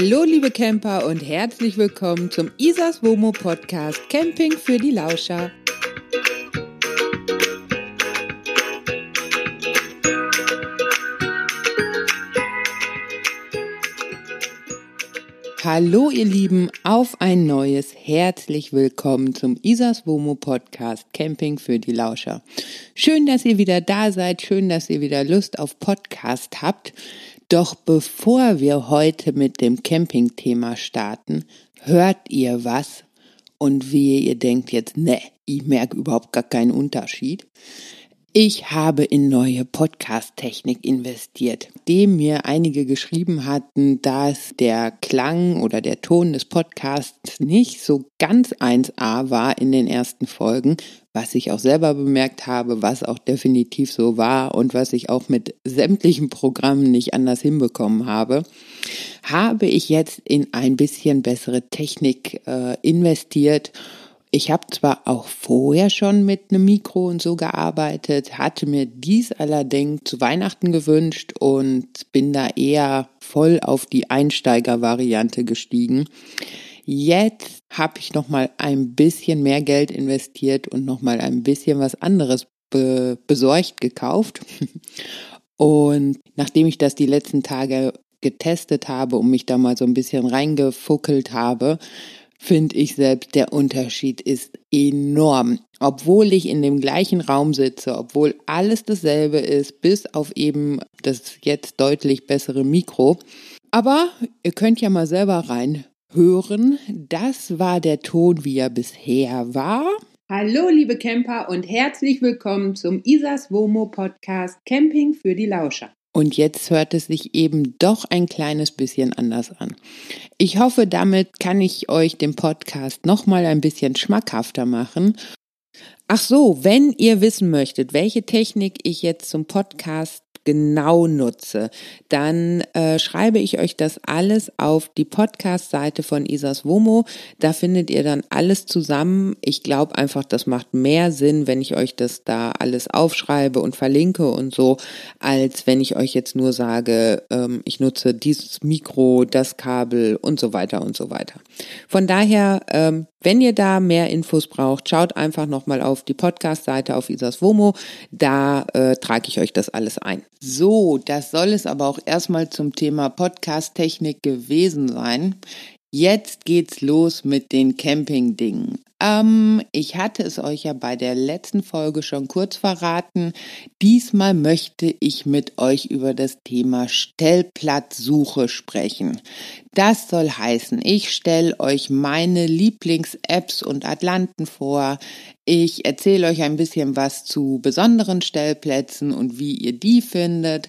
Hallo liebe Camper und herzlich willkommen zum Isas Womo Podcast Camping für die Lauscher. Hallo ihr Lieben, auf ein neues herzlich willkommen zum Isas Womo Podcast Camping für die Lauscher. Schön, dass ihr wieder da seid, schön, dass ihr wieder Lust auf Podcast habt. Doch bevor wir heute mit dem Camping-Thema starten, hört ihr was und wie ihr denkt jetzt, ne, ich merke überhaupt gar keinen Unterschied. Ich habe in neue Podcast-Technik investiert, dem mir einige geschrieben hatten, dass der Klang oder der Ton des Podcasts nicht so ganz 1A war in den ersten Folgen, was ich auch selber bemerkt habe, was auch definitiv so war und was ich auch mit sämtlichen Programmen nicht anders hinbekommen habe, habe ich jetzt in ein bisschen bessere Technik äh, investiert ich habe zwar auch vorher schon mit einem Mikro und so gearbeitet, hatte mir dies allerdings zu Weihnachten gewünscht und bin da eher voll auf die Einsteiger-Variante gestiegen. Jetzt habe ich noch mal ein bisschen mehr Geld investiert und noch mal ein bisschen was anderes be besorgt gekauft. Und nachdem ich das die letzten Tage getestet habe und mich da mal so ein bisschen reingefuckelt habe, finde ich selbst, der Unterschied ist enorm. Obwohl ich in dem gleichen Raum sitze, obwohl alles dasselbe ist, bis auf eben das jetzt deutlich bessere Mikro. Aber ihr könnt ja mal selber reinhören. Das war der Ton, wie er bisher war. Hallo, liebe Camper und herzlich willkommen zum Isas Womo Podcast Camping für die Lauscher. Und jetzt hört es sich eben doch ein kleines bisschen anders an. Ich hoffe, damit kann ich euch den Podcast nochmal ein bisschen schmackhafter machen. Ach so, wenn ihr wissen möchtet, welche Technik ich jetzt zum Podcast genau nutze, dann äh, schreibe ich euch das alles auf die Podcast-Seite von Isas Womo. Da findet ihr dann alles zusammen. Ich glaube einfach, das macht mehr Sinn, wenn ich euch das da alles aufschreibe und verlinke und so, als wenn ich euch jetzt nur sage, ähm, ich nutze dieses Mikro, das Kabel und so weiter und so weiter. Von daher, ähm, wenn ihr da mehr Infos braucht, schaut einfach nochmal auf die Podcast-Seite auf Isas Womo. Da äh, trage ich euch das alles ein. So, das soll es aber auch erstmal zum Thema Podcast-Technik gewesen sein. Jetzt geht's los mit den Camping-Dingen. Ähm, ich hatte es euch ja bei der letzten Folge schon kurz verraten. Diesmal möchte ich mit euch über das Thema Stellplatzsuche sprechen. Das soll heißen, ich stelle euch meine Lieblings-Apps und Atlanten vor. Ich erzähle euch ein bisschen was zu besonderen Stellplätzen und wie ihr die findet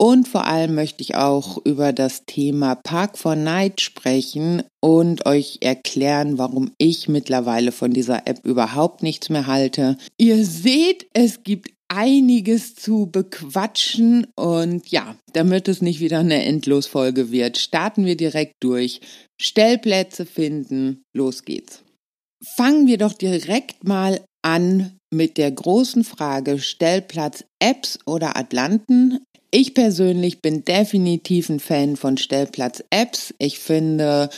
und vor allem möchte ich auch über das Thema Park for Night sprechen und euch erklären, warum ich mittlerweile von dieser App überhaupt nichts mehr halte. Ihr seht, es gibt einiges zu bequatschen und ja, damit es nicht wieder eine Endlosfolge wird, starten wir direkt durch. Stellplätze finden, los geht's. Fangen wir doch direkt mal an mit der großen Frage Stellplatz Apps oder Atlanten. Ich persönlich bin definitiv ein Fan von Stellplatz-Apps. Ich finde,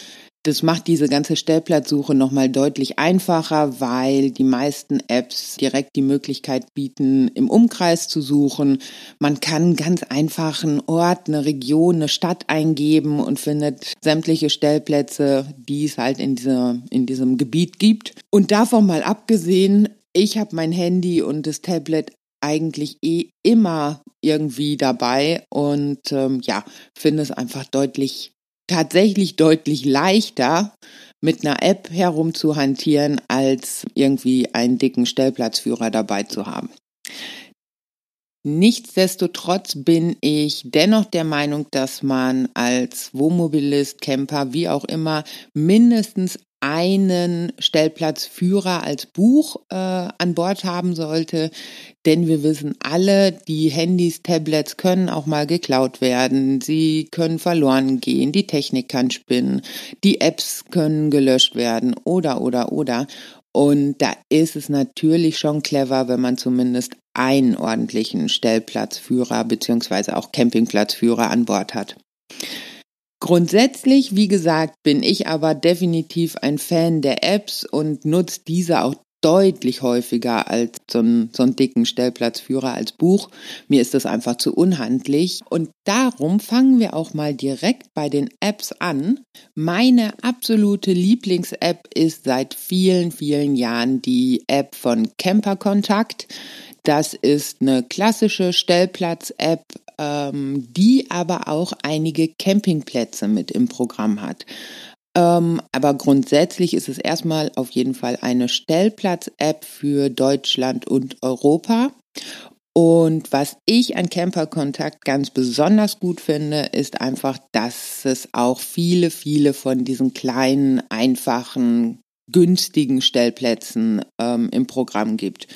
das macht diese ganze Stellplatzsuche nochmal deutlich einfacher, weil die meisten Apps direkt die Möglichkeit bieten, im Umkreis zu suchen. Man kann ganz einfach einen Ort, eine Region, eine Stadt eingeben und findet sämtliche Stellplätze, die es halt in, dieser, in diesem Gebiet gibt. Und davon mal abgesehen, ich habe mein Handy und das Tablet eigentlich eh immer irgendwie dabei und ähm, ja, finde es einfach deutlich, tatsächlich deutlich leichter, mit einer App herumzuhantieren, als irgendwie einen dicken Stellplatzführer dabei zu haben. Nichtsdestotrotz bin ich dennoch der Meinung, dass man als Wohnmobilist, Camper, wie auch immer, mindestens einen Stellplatzführer als Buch äh, an Bord haben sollte, denn wir wissen alle, die Handys, Tablets können auch mal geklaut werden, sie können verloren gehen, die Technik kann spinnen, die Apps können gelöscht werden. Oder oder oder. Und da ist es natürlich schon clever, wenn man zumindest einen ordentlichen Stellplatzführer beziehungsweise auch Campingplatzführer an Bord hat. Grundsätzlich, wie gesagt, bin ich aber definitiv ein Fan der Apps und nutze diese auch deutlich häufiger als so einen, so einen dicken Stellplatzführer als Buch. Mir ist das einfach zu unhandlich. Und darum fangen wir auch mal direkt bei den Apps an. Meine absolute Lieblings-App ist seit vielen, vielen Jahren die App von Camper Kontakt. Das ist eine klassische Stellplatz-App, ähm, die aber auch einige Campingplätze mit im Programm hat. Ähm, aber grundsätzlich ist es erstmal auf jeden Fall eine Stellplatz-App für Deutschland und Europa. Und was ich an Camper-Kontakt ganz besonders gut finde, ist einfach, dass es auch viele, viele von diesen kleinen, einfachen, günstigen Stellplätzen ähm, im Programm gibt.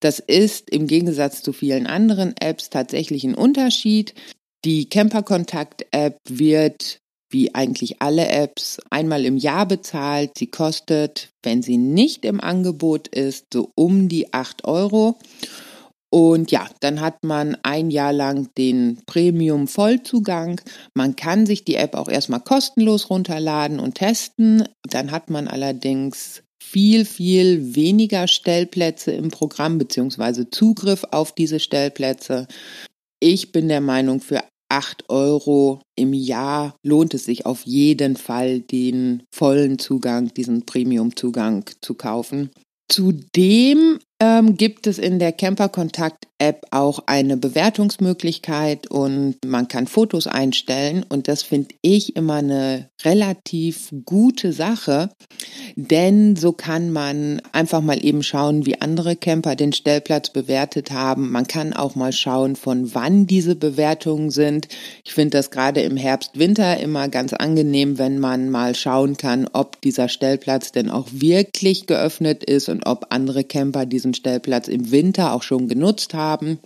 Das ist im Gegensatz zu vielen anderen Apps tatsächlich ein Unterschied. Die Camper-Kontakt-App wird wie eigentlich alle Apps, einmal im Jahr bezahlt. Sie kostet, wenn sie nicht im Angebot ist, so um die 8 Euro. Und ja, dann hat man ein Jahr lang den Premium Vollzugang. Man kann sich die App auch erstmal kostenlos runterladen und testen. Dann hat man allerdings viel, viel weniger Stellplätze im Programm beziehungsweise Zugriff auf diese Stellplätze. Ich bin der Meinung, für 8 Euro im Jahr lohnt es sich auf jeden Fall, den vollen Zugang, diesen Premium-Zugang zu kaufen. Zudem ähm, gibt es in der Camper Kontakt App auch eine Bewertungsmöglichkeit und man kann Fotos einstellen und das finde ich immer eine relativ gute Sache, denn so kann man einfach mal eben schauen, wie andere Camper den Stellplatz bewertet haben. Man kann auch mal schauen, von wann diese Bewertungen sind. Ich finde das gerade im Herbst, Winter immer ganz angenehm, wenn man mal schauen kann, ob dieser Stellplatz denn auch wirklich geöffnet ist und ob andere Camper diesen Stellplatz im Winter auch schon genutzt haben.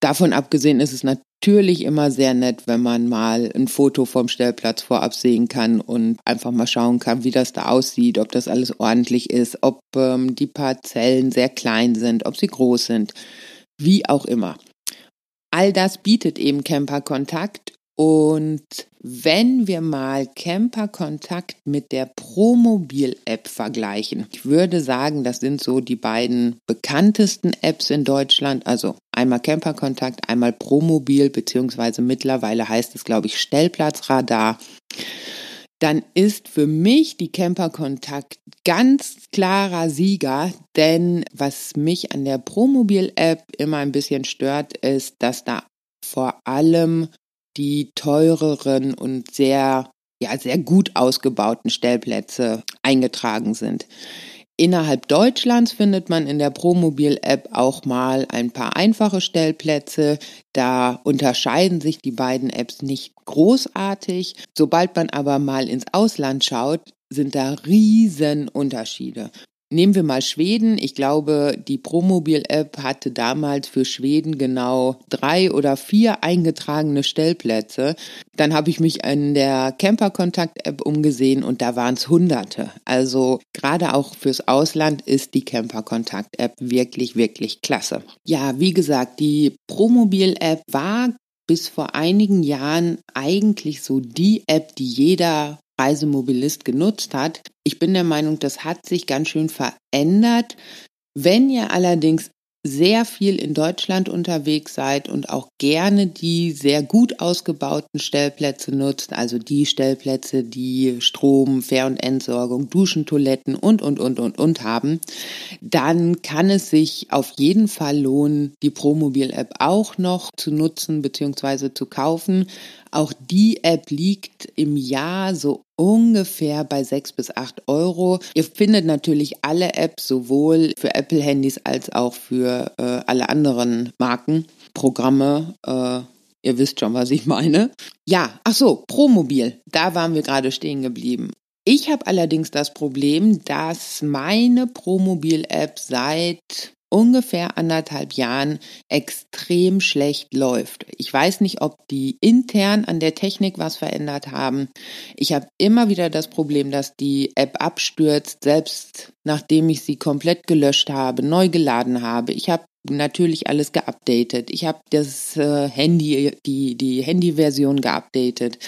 Davon abgesehen ist es natürlich immer sehr nett, wenn man mal ein Foto vom Stellplatz vorab sehen kann und einfach mal schauen kann, wie das da aussieht, ob das alles ordentlich ist, ob ähm, die Parzellen sehr klein sind, ob sie groß sind, wie auch immer. All das bietet eben Camper Kontakt und wenn wir mal Camper Kontakt mit der Promobil-App vergleichen, ich würde sagen, das sind so die beiden bekanntesten Apps in Deutschland, also einmal Camper Kontakt, einmal Promobil, beziehungsweise mittlerweile heißt es, glaube ich, Stellplatzradar. Dann ist für mich die Camper Kontakt ganz klarer Sieger, denn was mich an der Promobil-App immer ein bisschen stört, ist, dass da vor allem die teureren und sehr, ja, sehr gut ausgebauten Stellplätze eingetragen sind. Innerhalb Deutschlands findet man in der Promobil-App auch mal ein paar einfache Stellplätze. Da unterscheiden sich die beiden Apps nicht großartig. Sobald man aber mal ins Ausland schaut, sind da riesen Unterschiede. Nehmen wir mal Schweden. Ich glaube, die Promobil-App hatte damals für Schweden genau drei oder vier eingetragene Stellplätze. Dann habe ich mich in der Camper-Kontakt-App umgesehen und da waren es Hunderte. Also gerade auch fürs Ausland ist die Camper-Kontakt-App wirklich, wirklich klasse. Ja, wie gesagt, die Promobil-App war bis vor einigen Jahren eigentlich so die App, die jeder Reisemobilist genutzt hat. Ich bin der Meinung, das hat sich ganz schön verändert. Wenn ihr allerdings sehr viel in Deutschland unterwegs seid und auch gerne die sehr gut ausgebauten Stellplätze nutzt, also die Stellplätze, die Strom, Fähr- und Entsorgung, Duschen, Toiletten und, und, und, und, und haben, dann kann es sich auf jeden Fall lohnen, die Promobil-App auch noch zu nutzen bzw. zu kaufen. Auch die App liegt im Jahr so ungefähr bei sechs bis acht Euro. Ihr findet natürlich alle Apps sowohl für Apple-Handys als auch für äh, alle anderen Marken, Programme. Äh, ihr wisst schon, was ich meine. Ja, ach so, Promobil. Da waren wir gerade stehen geblieben. Ich habe allerdings das Problem, dass meine Promobil-App seit ungefähr anderthalb Jahren extrem schlecht läuft. Ich weiß nicht, ob die intern an der Technik was verändert haben. Ich habe immer wieder das Problem, dass die App abstürzt, selbst nachdem ich sie komplett gelöscht habe, neu geladen habe. Ich habe natürlich alles geupdatet. Ich habe das äh, Handy, die, die Handy-Version geupdatet.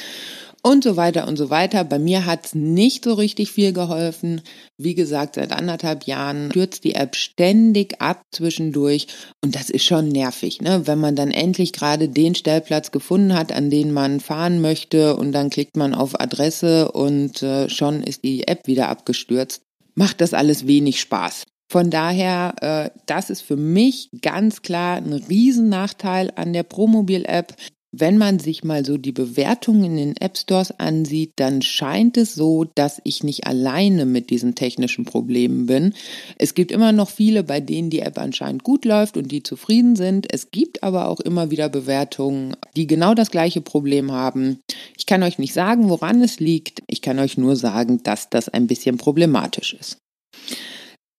Und so weiter und so weiter. Bei mir hat's nicht so richtig viel geholfen. Wie gesagt, seit anderthalb Jahren stürzt die App ständig ab zwischendurch und das ist schon nervig, ne? wenn man dann endlich gerade den Stellplatz gefunden hat, an den man fahren möchte und dann klickt man auf Adresse und äh, schon ist die App wieder abgestürzt. Macht das alles wenig Spaß. Von daher, äh, das ist für mich ganz klar ein Riesennachteil an der Promobil-App. Wenn man sich mal so die Bewertungen in den App Stores ansieht, dann scheint es so, dass ich nicht alleine mit diesen technischen Problemen bin. Es gibt immer noch viele, bei denen die App anscheinend gut läuft und die zufrieden sind. Es gibt aber auch immer wieder Bewertungen, die genau das gleiche Problem haben. Ich kann euch nicht sagen, woran es liegt. Ich kann euch nur sagen, dass das ein bisschen problematisch ist.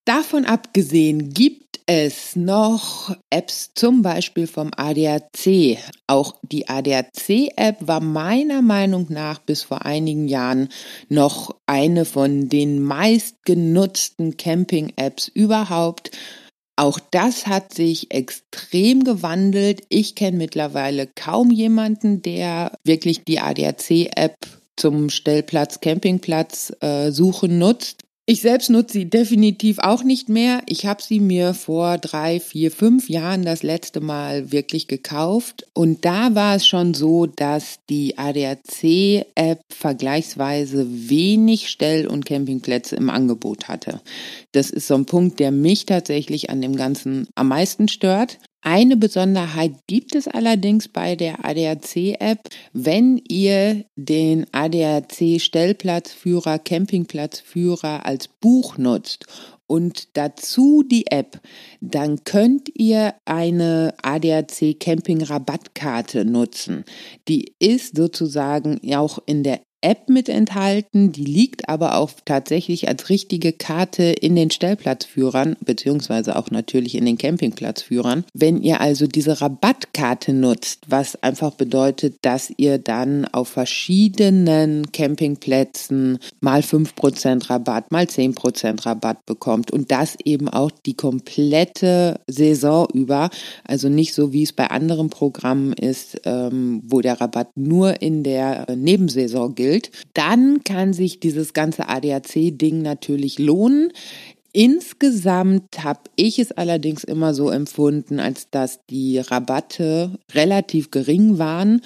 Davon abgesehen gibt es noch Apps, zum Beispiel vom ADAC. Auch die ADAC-App war meiner Meinung nach bis vor einigen Jahren noch eine von den meistgenutzten Camping-Apps überhaupt. Auch das hat sich extrem gewandelt. Ich kenne mittlerweile kaum jemanden, der wirklich die ADAC-App zum Stellplatz, Campingplatz äh, suchen nutzt. Ich selbst nutze sie definitiv auch nicht mehr. Ich habe sie mir vor drei, vier, fünf Jahren das letzte Mal wirklich gekauft. Und da war es schon so, dass die ADAC-App vergleichsweise wenig Stell- und Campingplätze im Angebot hatte. Das ist so ein Punkt, der mich tatsächlich an dem Ganzen am meisten stört. Eine Besonderheit gibt es allerdings bei der ADAC-App. Wenn ihr den ADAC-Stellplatzführer, Campingplatzführer als Buch nutzt und dazu die App, dann könnt ihr eine ADAC Camping Rabattkarte nutzen. Die ist sozusagen auch in der App mit enthalten, die liegt aber auch tatsächlich als richtige Karte in den Stellplatzführern, beziehungsweise auch natürlich in den Campingplatzführern. Wenn ihr also diese Rabattkarte nutzt, was einfach bedeutet, dass ihr dann auf verschiedenen Campingplätzen mal fünf Prozent Rabatt, mal zehn Prozent Rabatt bekommt und das eben auch die komplette Saison über, also nicht so wie es bei anderen Programmen ist, ähm, wo der Rabatt nur in der Nebensaison gilt gilt, dann kann sich dieses ganze ADAC-Ding natürlich lohnen. Insgesamt habe ich es allerdings immer so empfunden, als dass die Rabatte relativ gering waren.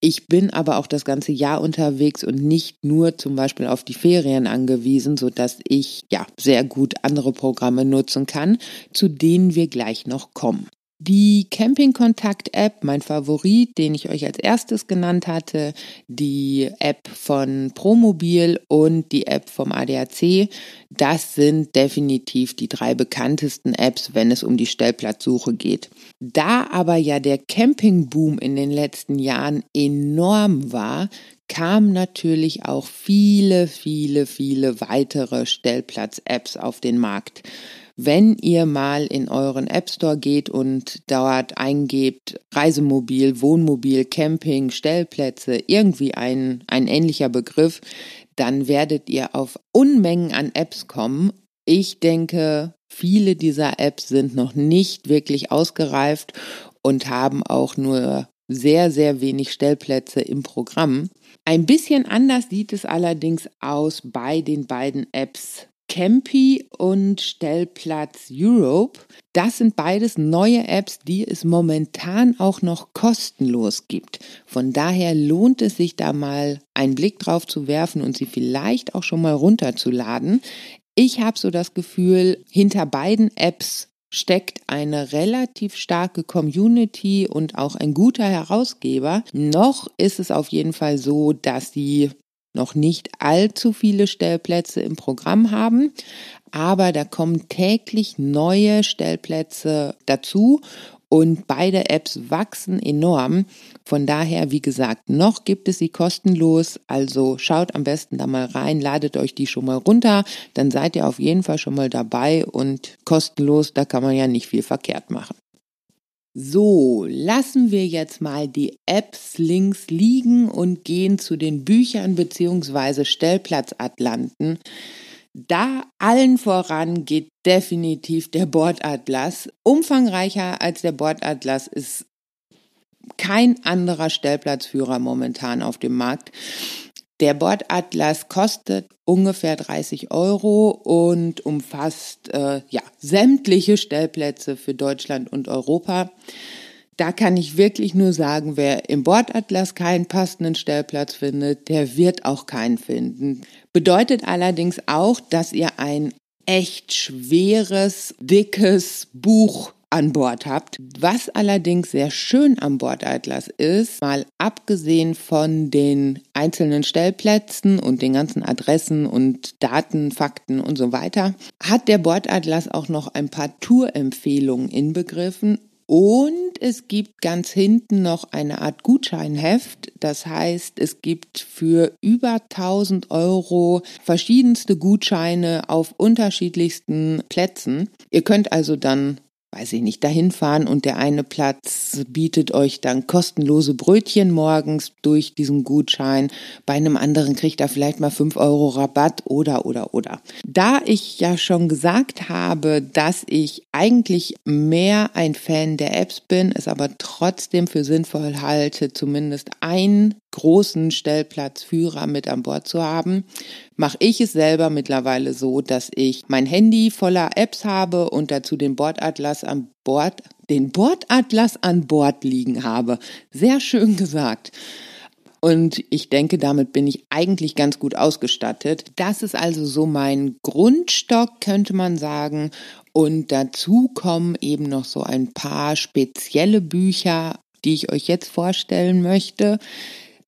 Ich bin aber auch das ganze Jahr unterwegs und nicht nur zum Beispiel auf die Ferien angewiesen, so dass ich ja sehr gut andere Programme nutzen kann, zu denen wir gleich noch kommen. Die Camping-Kontakt-App, mein Favorit, den ich euch als erstes genannt hatte, die App von Promobil und die App vom ADAC, das sind definitiv die drei bekanntesten Apps, wenn es um die Stellplatzsuche geht. Da aber ja der Campingboom in den letzten Jahren enorm war, kamen natürlich auch viele, viele, viele weitere Stellplatz-Apps auf den Markt. Wenn ihr mal in euren App Store geht und dort eingebt Reisemobil, Wohnmobil, Camping, Stellplätze, irgendwie ein, ein ähnlicher Begriff, dann werdet ihr auf Unmengen an Apps kommen. Ich denke, viele dieser Apps sind noch nicht wirklich ausgereift und haben auch nur sehr, sehr wenig Stellplätze im Programm. Ein bisschen anders sieht es allerdings aus bei den beiden Apps Campy und Stellplatz Europe. Das sind beides neue Apps, die es momentan auch noch kostenlos gibt. Von daher lohnt es sich da mal einen Blick drauf zu werfen und sie vielleicht auch schon mal runterzuladen. Ich habe so das Gefühl, hinter beiden Apps steckt eine relativ starke Community und auch ein guter Herausgeber. Noch ist es auf jeden Fall so, dass sie noch nicht allzu viele Stellplätze im Programm haben, aber da kommen täglich neue Stellplätze dazu und beide Apps wachsen enorm. Von daher, wie gesagt, noch gibt es sie kostenlos. Also schaut am besten da mal rein, ladet euch die schon mal runter. Dann seid ihr auf jeden Fall schon mal dabei und kostenlos, da kann man ja nicht viel verkehrt machen. So, lassen wir jetzt mal die Apps links liegen und gehen zu den Büchern beziehungsweise Stellplatzatlanten. Da allen voran geht definitiv der Bordatlas. Umfangreicher als der Bordatlas ist kein anderer Stellplatzführer momentan auf dem Markt. Der Bordatlas kostet ungefähr 30 Euro und umfasst äh, ja sämtliche Stellplätze für Deutschland und Europa. Da kann ich wirklich nur sagen, wer im Bordatlas keinen passenden Stellplatz findet, der wird auch keinen finden. Bedeutet allerdings auch, dass ihr ein echt schweres, dickes Buch an Bord habt. Was allerdings sehr schön am Bordatlas ist, mal abgesehen von den einzelnen Stellplätzen und den ganzen Adressen und Daten, Fakten und so weiter, hat der Bordatlas auch noch ein paar Tourempfehlungen inbegriffen und es gibt ganz hinten noch eine Art Gutscheinheft. Das heißt, es gibt für über 1000 Euro verschiedenste Gutscheine auf unterschiedlichsten Plätzen. Ihr könnt also dann weiß ich nicht, dahin fahren und der eine Platz bietet euch dann kostenlose Brötchen morgens durch diesen Gutschein. Bei einem anderen kriegt er vielleicht mal fünf Euro Rabatt oder, oder, oder. Da ich ja schon gesagt habe, dass ich eigentlich mehr ein Fan der Apps bin, es aber trotzdem für sinnvoll halte, zumindest einen großen Stellplatzführer mit an Bord zu haben, mache ich es selber mittlerweile so, dass ich mein Handy voller Apps habe und dazu den Bordatlas an Bord, den Bordatlas an Bord liegen habe. Sehr schön gesagt. Und ich denke, damit bin ich eigentlich ganz gut ausgestattet. Das ist also so mein Grundstock, könnte man sagen. Und dazu kommen eben noch so ein paar spezielle Bücher, die ich euch jetzt vorstellen möchte.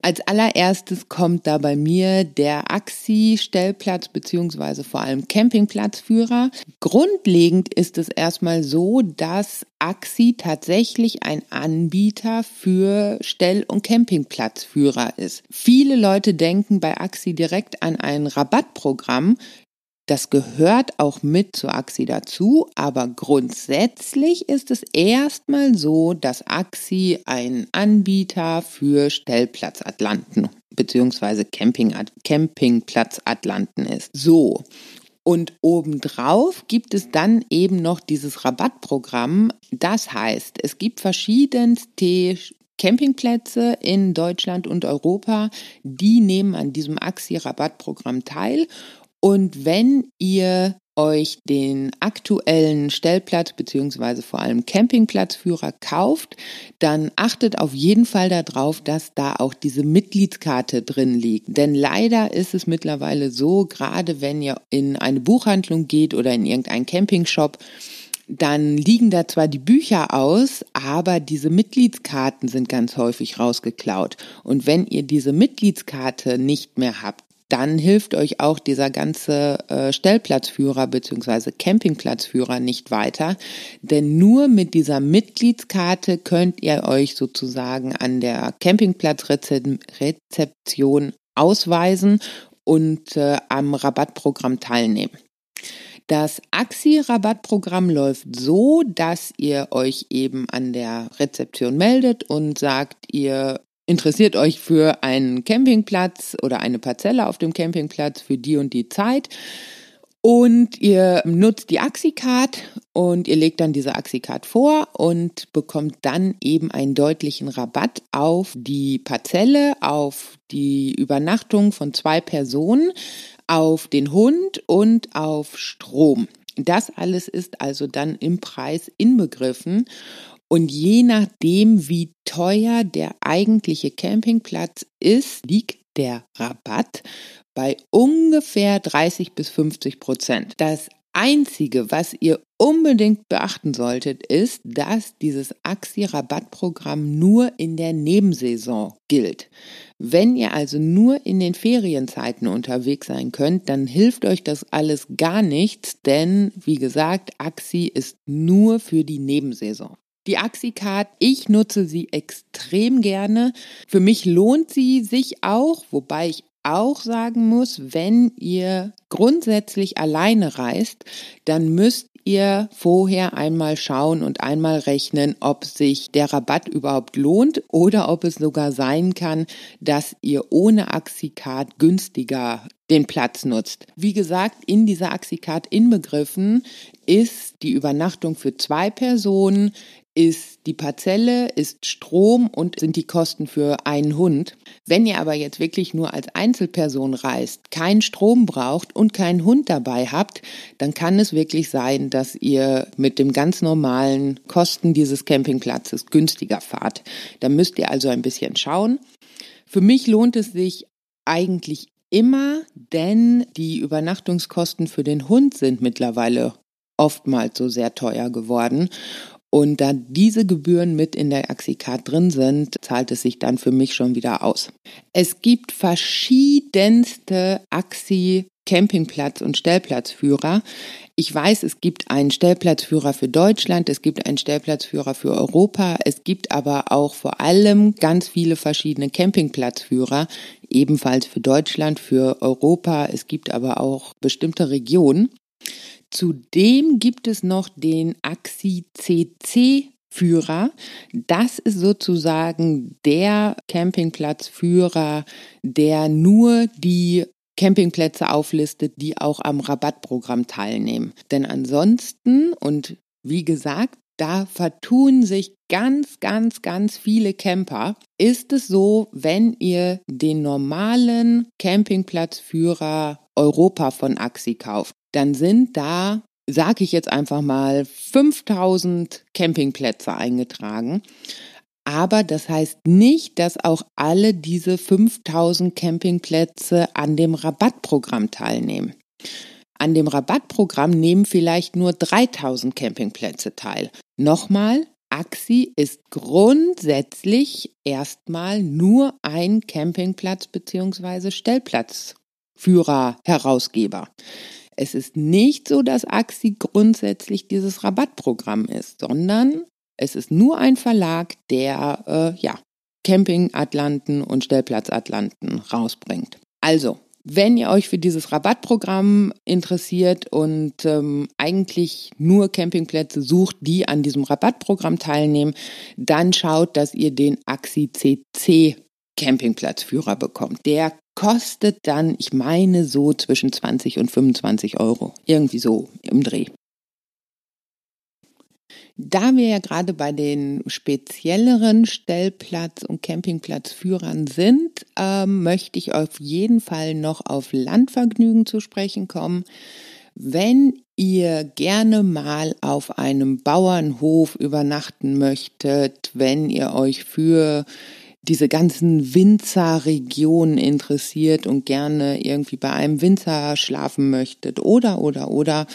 Als allererstes kommt da bei mir der AXI-Stellplatz beziehungsweise vor allem Campingplatzführer. Grundlegend ist es erstmal so, dass AXI tatsächlich ein Anbieter für Stell- und Campingplatzführer ist. Viele Leute denken bei AXI direkt an ein Rabattprogramm. Das gehört auch mit zur AXI dazu, aber grundsätzlich ist es erstmal so, dass AXI ein Anbieter für Stellplatzatlanten bzw. Camping, Campingplatzatlanten ist. So. Und obendrauf gibt es dann eben noch dieses Rabattprogramm. Das heißt, es gibt verschiedenste Campingplätze in Deutschland und Europa, die nehmen an diesem AXI-Rabattprogramm teil und wenn ihr euch den aktuellen Stellplatz beziehungsweise vor allem Campingplatzführer kauft, dann achtet auf jeden Fall darauf, dass da auch diese Mitgliedskarte drin liegt. Denn leider ist es mittlerweile so, gerade wenn ihr in eine Buchhandlung geht oder in irgendeinen Campingshop, dann liegen da zwar die Bücher aus, aber diese Mitgliedskarten sind ganz häufig rausgeklaut. Und wenn ihr diese Mitgliedskarte nicht mehr habt, dann hilft euch auch dieser ganze äh, Stellplatzführer bzw. Campingplatzführer nicht weiter. Denn nur mit dieser Mitgliedskarte könnt ihr euch sozusagen an der Campingplatzrezeption ausweisen und äh, am Rabattprogramm teilnehmen. Das AXI-Rabattprogramm läuft so, dass ihr euch eben an der Rezeption meldet und sagt, ihr interessiert euch für einen Campingplatz oder eine Parzelle auf dem Campingplatz für die und die Zeit. Und ihr nutzt die Axicard und ihr legt dann diese Axicard vor und bekommt dann eben einen deutlichen Rabatt auf die Parzelle, auf die Übernachtung von zwei Personen, auf den Hund und auf Strom. Das alles ist also dann im Preis inbegriffen. Und je nachdem, wie teuer der eigentliche Campingplatz ist, liegt der Rabatt bei ungefähr 30 bis 50 Prozent. Das Einzige, was ihr unbedingt beachten solltet, ist, dass dieses AXI-Rabattprogramm nur in der Nebensaison gilt. Wenn ihr also nur in den Ferienzeiten unterwegs sein könnt, dann hilft euch das alles gar nichts, denn wie gesagt, AXI ist nur für die Nebensaison. Die Axicard, ich nutze sie extrem gerne. Für mich lohnt sie sich auch, wobei ich auch sagen muss, wenn ihr grundsätzlich alleine reist, dann müsst ihr vorher einmal schauen und einmal rechnen, ob sich der Rabatt überhaupt lohnt oder ob es sogar sein kann, dass ihr ohne Axicard günstiger den Platz nutzt. Wie gesagt, in dieser Axicard inbegriffen ist die Übernachtung für zwei Personen, ist die Parzelle, ist Strom und sind die Kosten für einen Hund. Wenn ihr aber jetzt wirklich nur als Einzelperson reist, keinen Strom braucht und keinen Hund dabei habt, dann kann es wirklich sein, dass ihr mit dem ganz normalen Kosten dieses Campingplatzes günstiger fahrt. Da müsst ihr also ein bisschen schauen. Für mich lohnt es sich eigentlich immer, denn die Übernachtungskosten für den Hund sind mittlerweile oftmals so sehr teuer geworden. Und da diese Gebühren mit in der Axicard drin sind, zahlt es sich dann für mich schon wieder aus. Es gibt verschiedenste Axi Campingplatz und Stellplatzführer. Ich weiß, es gibt einen Stellplatzführer für Deutschland, es gibt einen Stellplatzführer für Europa, es gibt aber auch vor allem ganz viele verschiedene Campingplatzführer, ebenfalls für Deutschland, für Europa. Es gibt aber auch bestimmte Regionen. Zudem gibt es noch den AXI CC Führer. Das ist sozusagen der Campingplatzführer, der nur die Campingplätze auflistet, die auch am Rabattprogramm teilnehmen. Denn ansonsten, und wie gesagt, da vertun sich ganz, ganz, ganz viele Camper. Ist es so, wenn ihr den normalen Campingplatzführer Europa von Axi kauft, dann sind da, sage ich jetzt einfach mal, 5000 Campingplätze eingetragen. Aber das heißt nicht, dass auch alle diese 5000 Campingplätze an dem Rabattprogramm teilnehmen. An dem Rabattprogramm nehmen vielleicht nur 3000 Campingplätze teil. Nochmal, Axi ist grundsätzlich erstmal nur ein Campingplatz bzw. Stellplatzführer, Herausgeber. Es ist nicht so, dass Axi grundsätzlich dieses Rabattprogramm ist, sondern es ist nur ein Verlag, der äh, ja, Camping-Atlanten und Stellplatz-Atlanten rausbringt. Also, wenn ihr euch für dieses Rabattprogramm interessiert und ähm, eigentlich nur Campingplätze sucht, die an diesem Rabattprogramm teilnehmen, dann schaut, dass ihr den Axi CC Campingplatzführer bekommt. Der kostet dann, ich meine, so zwischen 20 und 25 Euro. Irgendwie so im Dreh. Da wir ja gerade bei den spezielleren Stellplatz- und Campingplatzführern sind, äh, möchte ich auf jeden Fall noch auf Landvergnügen zu sprechen kommen. Wenn ihr gerne mal auf einem Bauernhof übernachten möchtet, wenn ihr euch für diese ganzen Winzerregionen interessiert und gerne irgendwie bei einem Winzer schlafen möchtet oder, oder, oder,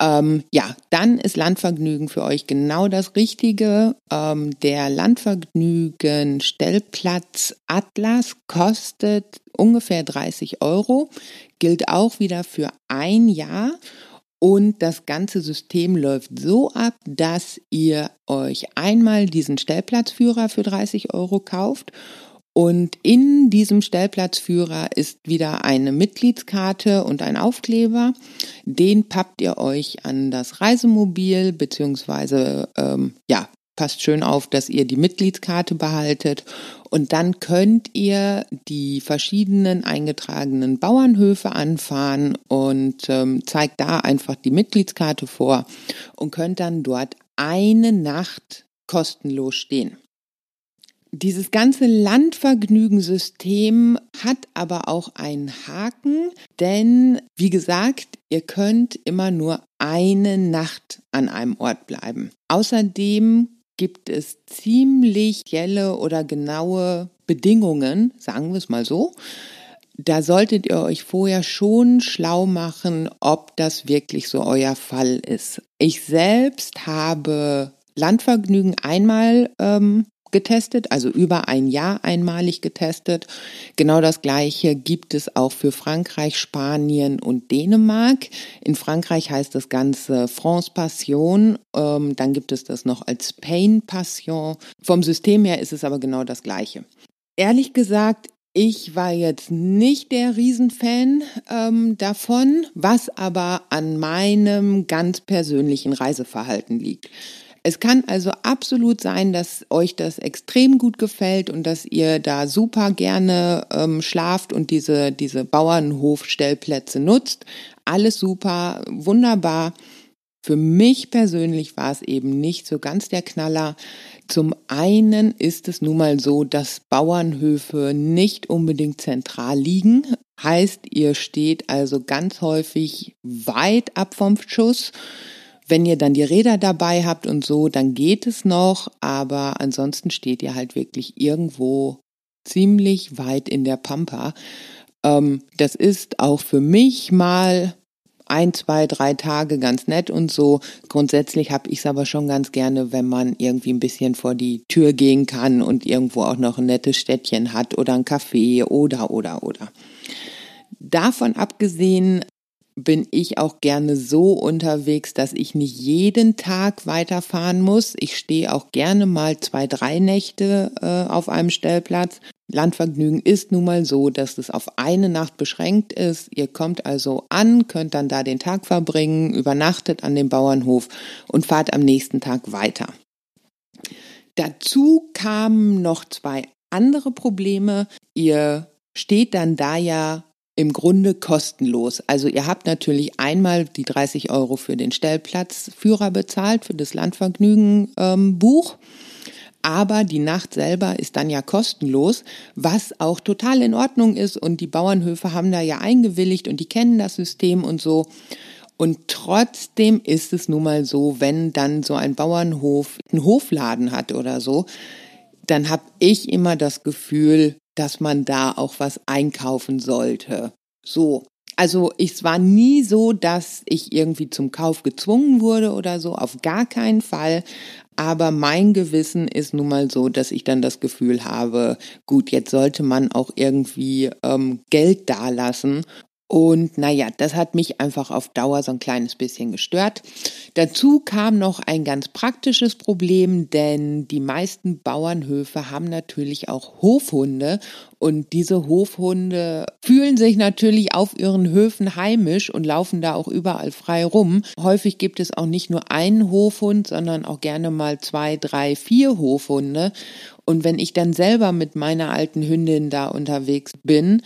ähm, ja, dann ist Landvergnügen für euch genau das Richtige. Ähm, der Landvergnügen Stellplatz Atlas kostet ungefähr 30 Euro, gilt auch wieder für ein Jahr und das ganze System läuft so ab, dass ihr euch einmal diesen Stellplatzführer für 30 Euro kauft und in diesem Stellplatzführer ist wieder eine Mitgliedskarte und ein Aufkleber. Den pappt ihr euch an das Reisemobil beziehungsweise ähm, ja passt schön auf, dass ihr die Mitgliedskarte behaltet und dann könnt ihr die verschiedenen eingetragenen Bauernhöfe anfahren und ähm, zeigt da einfach die Mitgliedskarte vor und könnt dann dort eine Nacht kostenlos stehen. Dieses ganze Landvergnügensystem hat aber auch einen Haken, denn wie gesagt, ihr könnt immer nur eine Nacht an einem Ort bleiben. Außerdem gibt es ziemlich helle oder genaue Bedingungen, sagen wir es mal so. Da solltet ihr euch vorher schon schlau machen, ob das wirklich so euer Fall ist. Ich selbst habe Landvergnügen einmal ähm, getestet, also über ein Jahr einmalig getestet. Genau das Gleiche gibt es auch für Frankreich, Spanien und Dänemark. In Frankreich heißt das Ganze France Passion, ähm, dann gibt es das noch als Pain Passion. Vom System her ist es aber genau das Gleiche. Ehrlich gesagt, ich war jetzt nicht der Riesenfan ähm, davon, was aber an meinem ganz persönlichen Reiseverhalten liegt. Es kann also absolut sein, dass euch das extrem gut gefällt und dass ihr da super gerne ähm, schlaft und diese, diese Bauernhofstellplätze nutzt. Alles super, wunderbar. Für mich persönlich war es eben nicht so ganz der Knaller. Zum einen ist es nun mal so, dass Bauernhöfe nicht unbedingt zentral liegen. Heißt, ihr steht also ganz häufig weit ab vom Schuss. Wenn ihr dann die Räder dabei habt und so, dann geht es noch, aber ansonsten steht ihr halt wirklich irgendwo ziemlich weit in der Pampa. Ähm, das ist auch für mich mal ein, zwei, drei Tage ganz nett und so. Grundsätzlich habe ich es aber schon ganz gerne, wenn man irgendwie ein bisschen vor die Tür gehen kann und irgendwo auch noch ein nettes Städtchen hat oder ein Café oder, oder, oder. Davon abgesehen bin ich auch gerne so unterwegs, dass ich nicht jeden Tag weiterfahren muss. Ich stehe auch gerne mal zwei, drei Nächte äh, auf einem Stellplatz. Landvergnügen ist nun mal so, dass es auf eine Nacht beschränkt ist. Ihr kommt also an, könnt dann da den Tag verbringen, übernachtet an dem Bauernhof und fahrt am nächsten Tag weiter. Dazu kamen noch zwei andere Probleme. Ihr steht dann da ja im Grunde kostenlos. Also ihr habt natürlich einmal die 30 Euro für den Stellplatzführer bezahlt, für das Landvergnügen-Buch. Ähm, aber die Nacht selber ist dann ja kostenlos, was auch total in Ordnung ist und die Bauernhöfe haben da ja eingewilligt und die kennen das System und so. Und trotzdem ist es nun mal so, wenn dann so ein Bauernhof einen Hofladen hat oder so, dann habe ich immer das Gefühl, dass man da auch was einkaufen sollte. So. Also es war nie so, dass ich irgendwie zum Kauf gezwungen wurde oder so, auf gar keinen Fall. Aber mein Gewissen ist nun mal so, dass ich dann das Gefühl habe, gut, jetzt sollte man auch irgendwie ähm, Geld dalassen. Und naja, das hat mich einfach auf Dauer so ein kleines bisschen gestört. Dazu kam noch ein ganz praktisches Problem, denn die meisten Bauernhöfe haben natürlich auch Hofhunde und diese Hofhunde fühlen sich natürlich auf ihren Höfen heimisch und laufen da auch überall frei rum. Häufig gibt es auch nicht nur einen Hofhund, sondern auch gerne mal zwei, drei, vier Hofhunde. Und wenn ich dann selber mit meiner alten Hündin da unterwegs bin,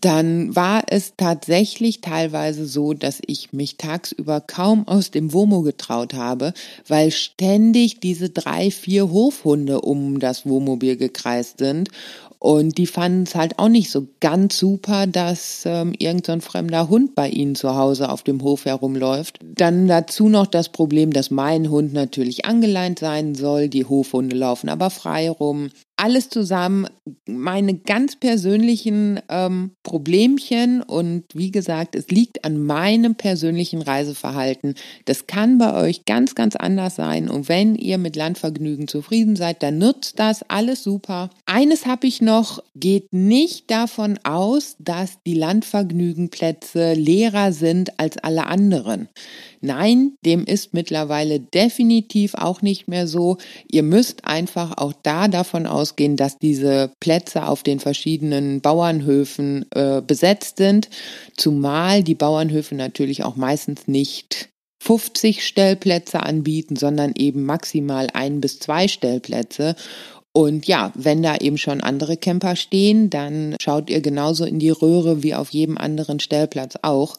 dann war es tatsächlich teilweise so, dass ich mich tagsüber kaum aus dem Womo getraut habe, weil ständig diese drei, vier Hofhunde um das Wohnmobil gekreist sind und die fanden es halt auch nicht so ganz super, dass ähm, irgend so fremder Hund bei ihnen zu Hause auf dem Hof herumläuft. Dann dazu noch das Problem, dass mein Hund natürlich angeleint sein soll. Die Hofhunde laufen aber frei rum alles zusammen meine ganz persönlichen ähm, Problemchen und wie gesagt, es liegt an meinem persönlichen Reiseverhalten. Das kann bei euch ganz, ganz anders sein und wenn ihr mit Landvergnügen zufrieden seid, dann nutzt das, alles super. Eines habe ich noch, geht nicht davon aus, dass die Landvergnügenplätze leerer sind als alle anderen. Nein, dem ist mittlerweile definitiv auch nicht mehr so. Ihr müsst einfach auch da davon ausgehen, dass diese Plätze auf den verschiedenen Bauernhöfen äh, besetzt sind, zumal die Bauernhöfe natürlich auch meistens nicht 50 Stellplätze anbieten, sondern eben maximal ein bis zwei Stellplätze. Und ja, wenn da eben schon andere Camper stehen, dann schaut ihr genauso in die Röhre wie auf jedem anderen Stellplatz auch.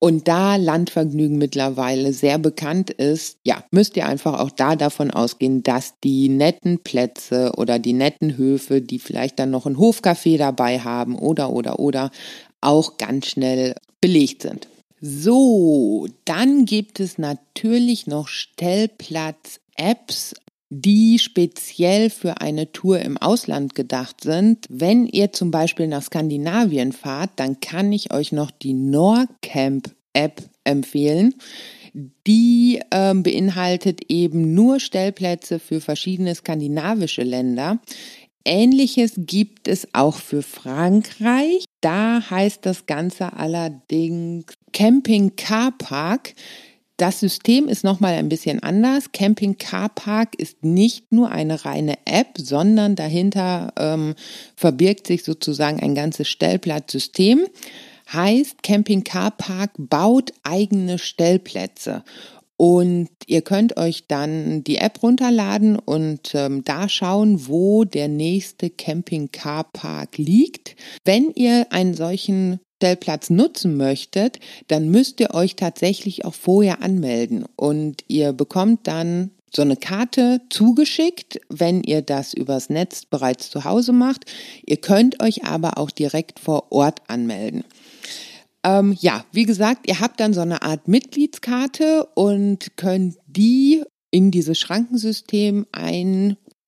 Und da Landvergnügen mittlerweile sehr bekannt ist, ja, müsst ihr einfach auch da davon ausgehen, dass die netten Plätze oder die netten Höfe, die vielleicht dann noch ein Hofcafé dabei haben oder, oder, oder, auch ganz schnell belegt sind. So, dann gibt es natürlich noch Stellplatz-Apps, die speziell für eine Tour im Ausland gedacht sind. Wenn ihr zum Beispiel nach Skandinavien fahrt, dann kann ich euch noch die Norcamp App empfehlen. Die äh, beinhaltet eben nur Stellplätze für verschiedene skandinavische Länder. Ähnliches gibt es auch für Frankreich. Da heißt das Ganze allerdings Camping Car Park. Das System ist nochmal ein bisschen anders. Camping Car Park ist nicht nur eine reine App, sondern dahinter ähm, verbirgt sich sozusagen ein ganzes Stellplatzsystem. Heißt, Camping Car Park baut eigene Stellplätze. Und ihr könnt euch dann die App runterladen und ähm, da schauen, wo der nächste Camping Car Park liegt. Wenn ihr einen solchen Stellplatz nutzen möchtet, dann müsst ihr euch tatsächlich auch vorher anmelden und ihr bekommt dann so eine Karte zugeschickt, wenn ihr das übers Netz bereits zu Hause macht. Ihr könnt euch aber auch direkt vor Ort anmelden. Ähm, ja, wie gesagt, ihr habt dann so eine Art Mitgliedskarte und könnt die in dieses Schrankensystem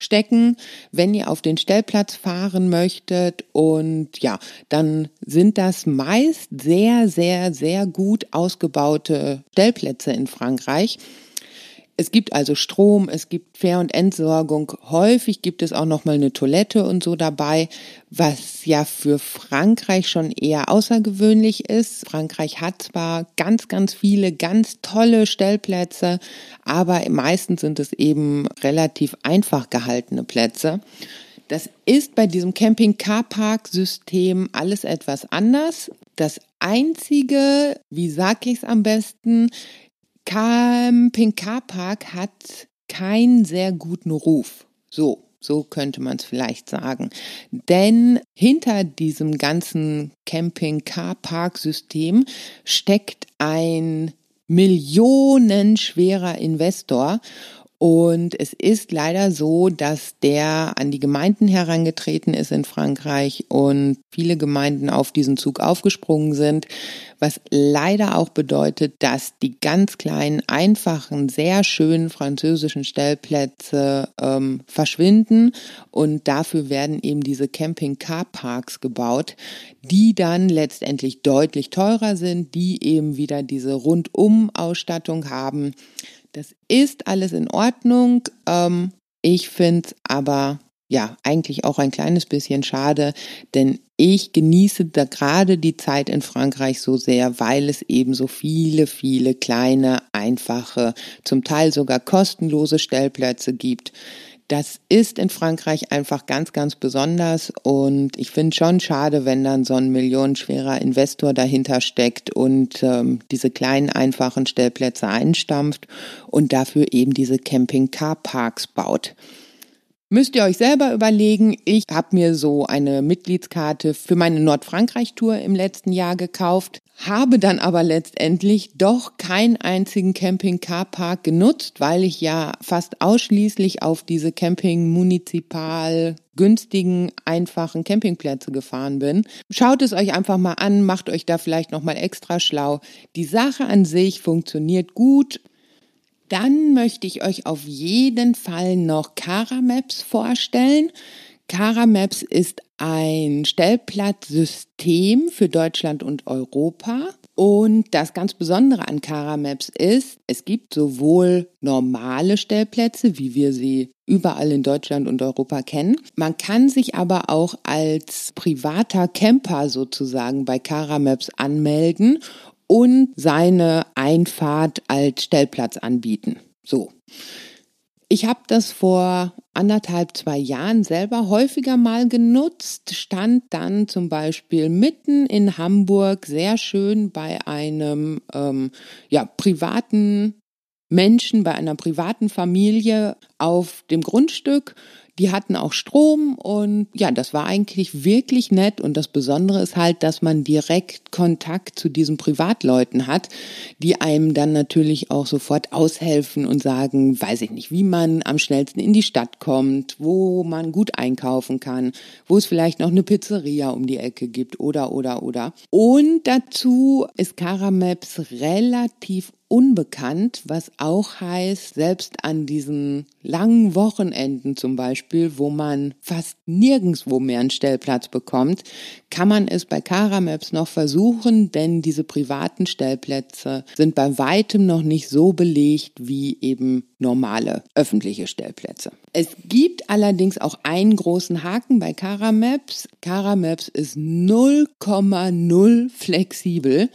einstecken, wenn ihr auf den Stellplatz fahren möchtet. Und ja, dann sind das meist sehr, sehr, sehr gut ausgebaute Stellplätze in Frankreich. Es gibt also Strom, es gibt Fähr- und Entsorgung. Häufig gibt es auch noch mal eine Toilette und so dabei, was ja für Frankreich schon eher außergewöhnlich ist. Frankreich hat zwar ganz, ganz viele ganz tolle Stellplätze, aber meistens sind es eben relativ einfach gehaltene Plätze. Das ist bei diesem Camping-Car-Park-System alles etwas anders. Das einzige, wie sag ich es am besten, Camping Car Park hat keinen sehr guten Ruf. So, so könnte man es vielleicht sagen. Denn hinter diesem ganzen Camping Car Park System steckt ein millionenschwerer Investor und es ist leider so, dass der an die Gemeinden herangetreten ist in Frankreich und viele Gemeinden auf diesen Zug aufgesprungen sind, was leider auch bedeutet, dass die ganz kleinen, einfachen, sehr schönen französischen Stellplätze ähm, verschwinden. Und dafür werden eben diese Camping-Car-Parks gebaut, die dann letztendlich deutlich teurer sind, die eben wieder diese Rundum-Ausstattung haben das ist alles in Ordnung. Ähm, ich finde es aber ja eigentlich auch ein kleines bisschen schade, denn ich genieße da gerade die Zeit in Frankreich so sehr, weil es eben so viele, viele kleine, einfache, zum Teil sogar kostenlose Stellplätze gibt. Das ist in Frankreich einfach ganz, ganz besonders und ich finde schon schade, wenn dann so ein millionenschwerer Investor dahinter steckt und ähm, diese kleinen, einfachen Stellplätze einstampft und dafür eben diese Camping-Car-Parks baut. Müsst ihr euch selber überlegen. Ich habe mir so eine Mitgliedskarte für meine Nordfrankreich-Tour im letzten Jahr gekauft, habe dann aber letztendlich doch keinen einzigen Camping-Car-Park genutzt, weil ich ja fast ausschließlich auf diese Camping-Munizipal günstigen, einfachen Campingplätze gefahren bin. Schaut es euch einfach mal an, macht euch da vielleicht nochmal extra schlau. Die Sache an sich funktioniert gut dann möchte ich euch auf jeden Fall noch Caramaps vorstellen. Caramaps ist ein Stellplatzsystem für Deutschland und Europa. Und das ganz Besondere an Caramaps ist, es gibt sowohl normale Stellplätze, wie wir sie überall in Deutschland und Europa kennen. Man kann sich aber auch als privater Camper sozusagen bei Caramaps anmelden und seine Einfahrt als Stellplatz anbieten. So. Ich habe das vor anderthalb, zwei Jahren selber häufiger mal genutzt, stand dann zum Beispiel mitten in Hamburg sehr schön bei einem ähm, ja, privaten Menschen, bei einer privaten Familie auf dem Grundstück die hatten auch Strom und ja, das war eigentlich wirklich nett. Und das Besondere ist halt, dass man direkt Kontakt zu diesen Privatleuten hat, die einem dann natürlich auch sofort aushelfen und sagen, weiß ich nicht, wie man am schnellsten in die Stadt kommt, wo man gut einkaufen kann, wo es vielleicht noch eine Pizzeria um die Ecke gibt oder, oder, oder. Und dazu ist Caramaps relativ unbekannt, was auch heißt, selbst an diesen langen Wochenenden zum Beispiel, wo man fast nirgendswo mehr einen Stellplatz bekommt, kann man es bei Caramaps noch versuchen, denn diese privaten Stellplätze sind bei weitem noch nicht so belegt wie eben normale öffentliche Stellplätze. Es gibt allerdings auch einen großen Haken bei Caramaps. Caramaps ist 0,0 flexibel.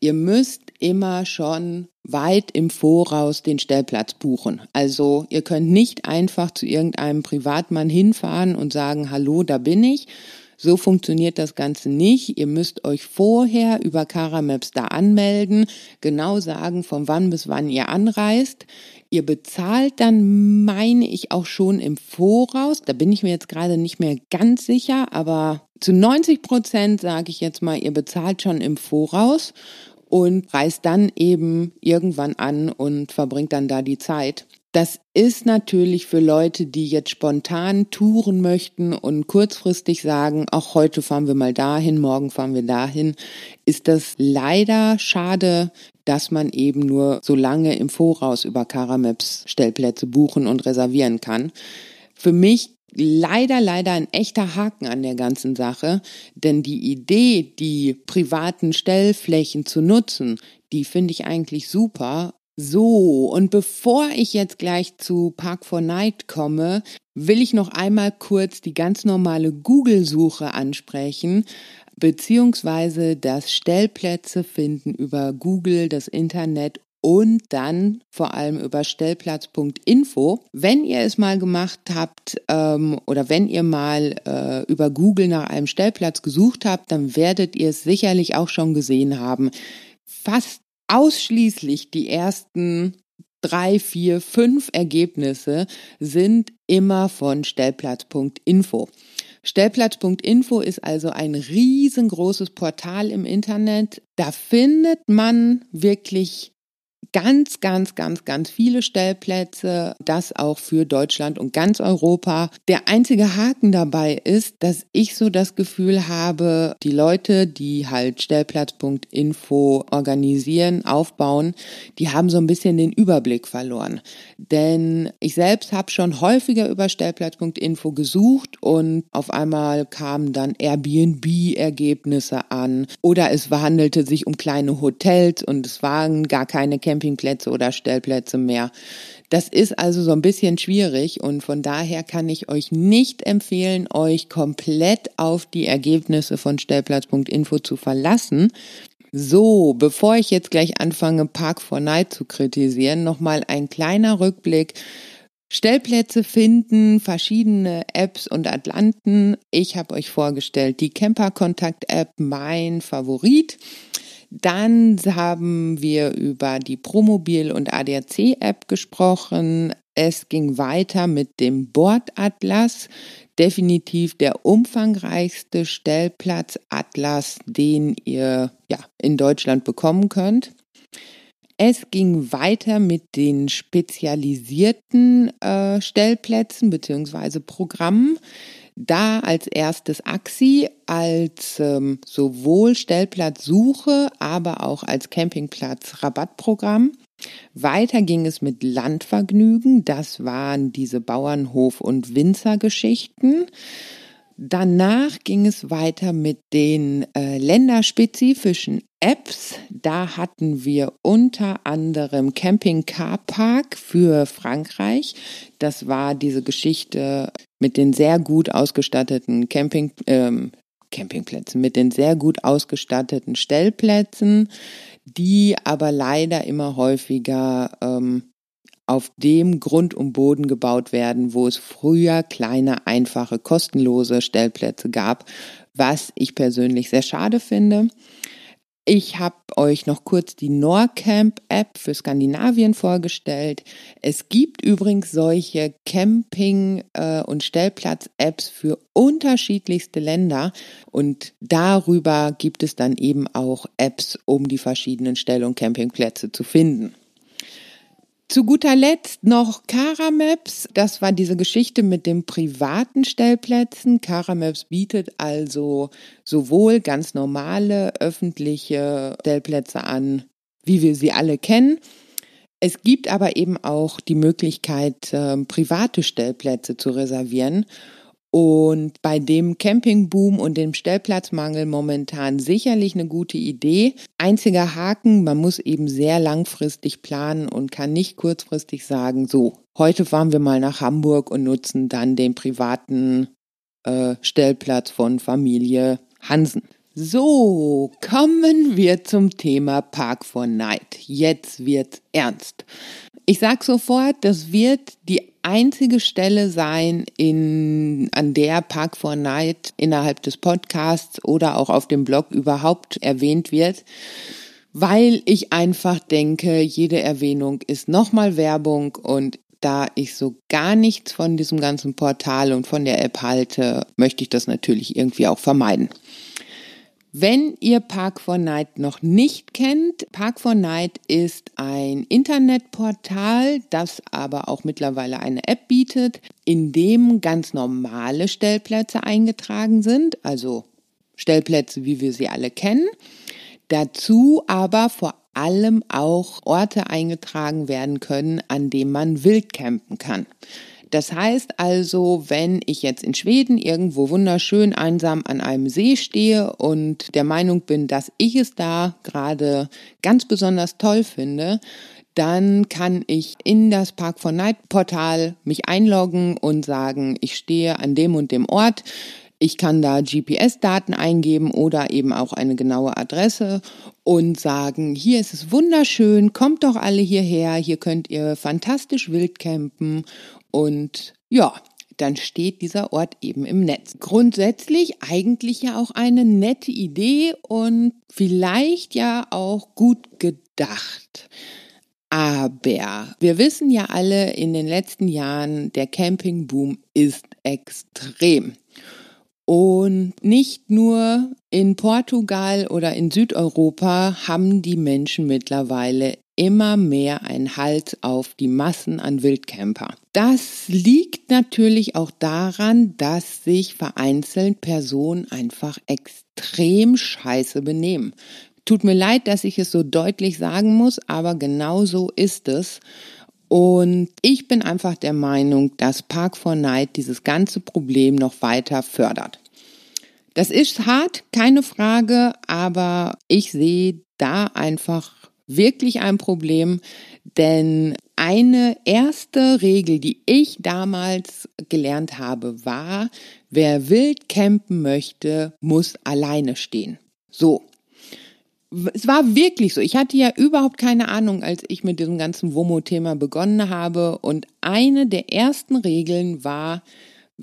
Ihr müsst immer schon weit im Voraus den Stellplatz buchen. Also ihr könnt nicht einfach zu irgendeinem Privatmann hinfahren und sagen, hallo, da bin ich. So funktioniert das Ganze nicht. Ihr müsst euch vorher über Caramaps da anmelden, genau sagen, von wann bis wann ihr anreist. Ihr bezahlt dann, meine ich, auch schon im Voraus. Da bin ich mir jetzt gerade nicht mehr ganz sicher, aber Zu 90 Prozent sage ich jetzt mal, ihr bezahlt schon im Voraus und reist dann eben irgendwann an und verbringt dann da die Zeit. Das ist natürlich für Leute, die jetzt spontan touren möchten und kurzfristig sagen, auch heute fahren wir mal dahin, morgen fahren wir dahin, ist das leider schade, dass man eben nur so lange im Voraus über Caramaps Stellplätze buchen und reservieren kann. Für mich leider, leider ein echter Haken an der ganzen Sache, denn die Idee, die privaten Stellflächen zu nutzen, die finde ich eigentlich super. So, und bevor ich jetzt gleich zu Park for Night komme, will ich noch einmal kurz die ganz normale Google-Suche ansprechen, beziehungsweise das Stellplätze finden über Google, das Internet und dann vor allem über stellplatz.info. Wenn ihr es mal gemacht habt ähm, oder wenn ihr mal äh, über Google nach einem Stellplatz gesucht habt, dann werdet ihr es sicherlich auch schon gesehen haben. Fast ausschließlich die ersten drei, vier, fünf Ergebnisse sind immer von Stellplatz.info. Stellplatz.info ist also ein riesengroßes Portal im Internet. Da findet man wirklich ganz, ganz, ganz, ganz viele Stellplätze, das auch für Deutschland und ganz Europa. Der einzige Haken dabei ist, dass ich so das Gefühl habe, die Leute, die halt Stellplatz.info organisieren, aufbauen, die haben so ein bisschen den Überblick verloren. Denn ich selbst habe schon häufiger über Stellplatz.info gesucht und auf einmal kamen dann Airbnb-Ergebnisse an oder es handelte sich um kleine Hotels und es waren gar keine Camping Campingplätze oder Stellplätze mehr. Das ist also so ein bisschen schwierig und von daher kann ich euch nicht empfehlen, euch komplett auf die Ergebnisse von Stellplatz.info zu verlassen. So, bevor ich jetzt gleich anfange, Park for Night zu kritisieren, nochmal ein kleiner Rückblick. Stellplätze finden, verschiedene Apps und Atlanten. Ich habe euch vorgestellt die Camper Kontakt App, mein Favorit. Dann haben wir über die Promobil und ADAC App gesprochen. Es ging weiter mit dem Bordatlas, definitiv der umfangreichste Stellplatzatlas, den ihr ja in Deutschland bekommen könnt. Es ging weiter mit den spezialisierten äh, Stellplätzen beziehungsweise Programmen. Da als erstes Axi als ähm, sowohl Stellplatzsuche, aber auch als Campingplatz Rabattprogramm. Weiter ging es mit Landvergnügen. Das waren diese Bauernhof- und Winzergeschichten. Danach ging es weiter mit den äh, länderspezifischen Apps. Da hatten wir unter anderem Camping Car Park für Frankreich. Das war diese Geschichte mit den sehr gut ausgestatteten Camping, ähm, Campingplätzen, mit den sehr gut ausgestatteten Stellplätzen, die aber leider immer häufiger ähm, auf dem Grund und Boden gebaut werden, wo es früher kleine, einfache, kostenlose Stellplätze gab, was ich persönlich sehr schade finde. Ich habe euch noch kurz die Norcamp-App für Skandinavien vorgestellt. Es gibt übrigens solche Camping- äh, und Stellplatz-Apps für unterschiedlichste Länder und darüber gibt es dann eben auch Apps, um die verschiedenen Stell- und Campingplätze zu finden. Zu guter Letzt noch Caramaps. Das war diese Geschichte mit den privaten Stellplätzen. Caramaps bietet also sowohl ganz normale öffentliche Stellplätze an, wie wir sie alle kennen. Es gibt aber eben auch die Möglichkeit, äh, private Stellplätze zu reservieren. Und bei dem Campingboom und dem Stellplatzmangel momentan sicherlich eine gute Idee. Einziger Haken, man muss eben sehr langfristig planen und kann nicht kurzfristig sagen, so, heute fahren wir mal nach Hamburg und nutzen dann den privaten äh, Stellplatz von Familie Hansen. So, kommen wir zum Thema Park for Night. Jetzt wird's ernst. Ich sag sofort, das wird die einzige Stelle sein, in, an der Park for Night innerhalb des Podcasts oder auch auf dem Blog überhaupt erwähnt wird, weil ich einfach denke, jede Erwähnung ist nochmal Werbung und da ich so gar nichts von diesem ganzen Portal und von der App halte, möchte ich das natürlich irgendwie auch vermeiden. Wenn ihr Park 4 Night noch nicht kennt, Park 4 Night ist ein Internetportal, das aber auch mittlerweile eine App bietet, in dem ganz normale Stellplätze eingetragen sind, also Stellplätze, wie wir sie alle kennen. Dazu aber vor allem auch Orte eingetragen werden können, an denen man wild campen kann. Das heißt also, wenn ich jetzt in Schweden irgendwo wunderschön einsam an einem See stehe und der Meinung bin, dass ich es da gerade ganz besonders toll finde, dann kann ich in das Park for Night Portal mich einloggen und sagen, ich stehe an dem und dem Ort. Ich kann da GPS-Daten eingeben oder eben auch eine genaue Adresse und sagen, hier ist es wunderschön, kommt doch alle hierher, hier könnt ihr fantastisch wild campen und ja, dann steht dieser Ort eben im Netz. Grundsätzlich eigentlich ja auch eine nette Idee und vielleicht ja auch gut gedacht. Aber wir wissen ja alle, in den letzten Jahren, der Campingboom ist extrem. Und nicht nur in Portugal oder in Südeuropa haben die Menschen mittlerweile immer mehr ein Halt auf die Massen an Wildcamper. Das liegt natürlich auch daran, dass sich vereinzelt Personen einfach extrem scheiße benehmen. Tut mir leid, dass ich es so deutlich sagen muss, aber genau so ist es. Und ich bin einfach der Meinung, dass Park 4 Night dieses ganze Problem noch weiter fördert. Das ist hart, keine Frage, aber ich sehe da einfach wirklich ein Problem, denn eine erste Regel, die ich damals gelernt habe, war, wer wild campen möchte, muss alleine stehen. So. Es war wirklich so. Ich hatte ja überhaupt keine Ahnung, als ich mit diesem ganzen WOMO-Thema begonnen habe. Und eine der ersten Regeln war,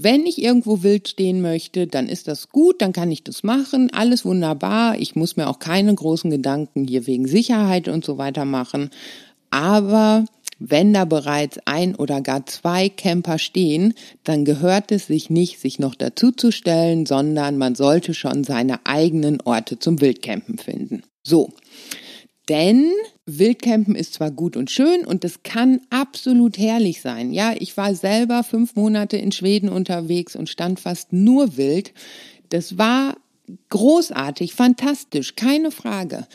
wenn ich irgendwo wild stehen möchte, dann ist das gut, dann kann ich das machen, alles wunderbar. Ich muss mir auch keine großen Gedanken hier wegen Sicherheit und so weiter machen. Aber wenn da bereits ein oder gar zwei Camper stehen, dann gehört es sich nicht, sich noch dazuzustellen, sondern man sollte schon seine eigenen Orte zum Wildcampen finden. So. Denn Wildcampen ist zwar gut und schön und es kann absolut herrlich sein. Ja, ich war selber fünf Monate in Schweden unterwegs und stand fast nur wild. Das war großartig, fantastisch, keine Frage.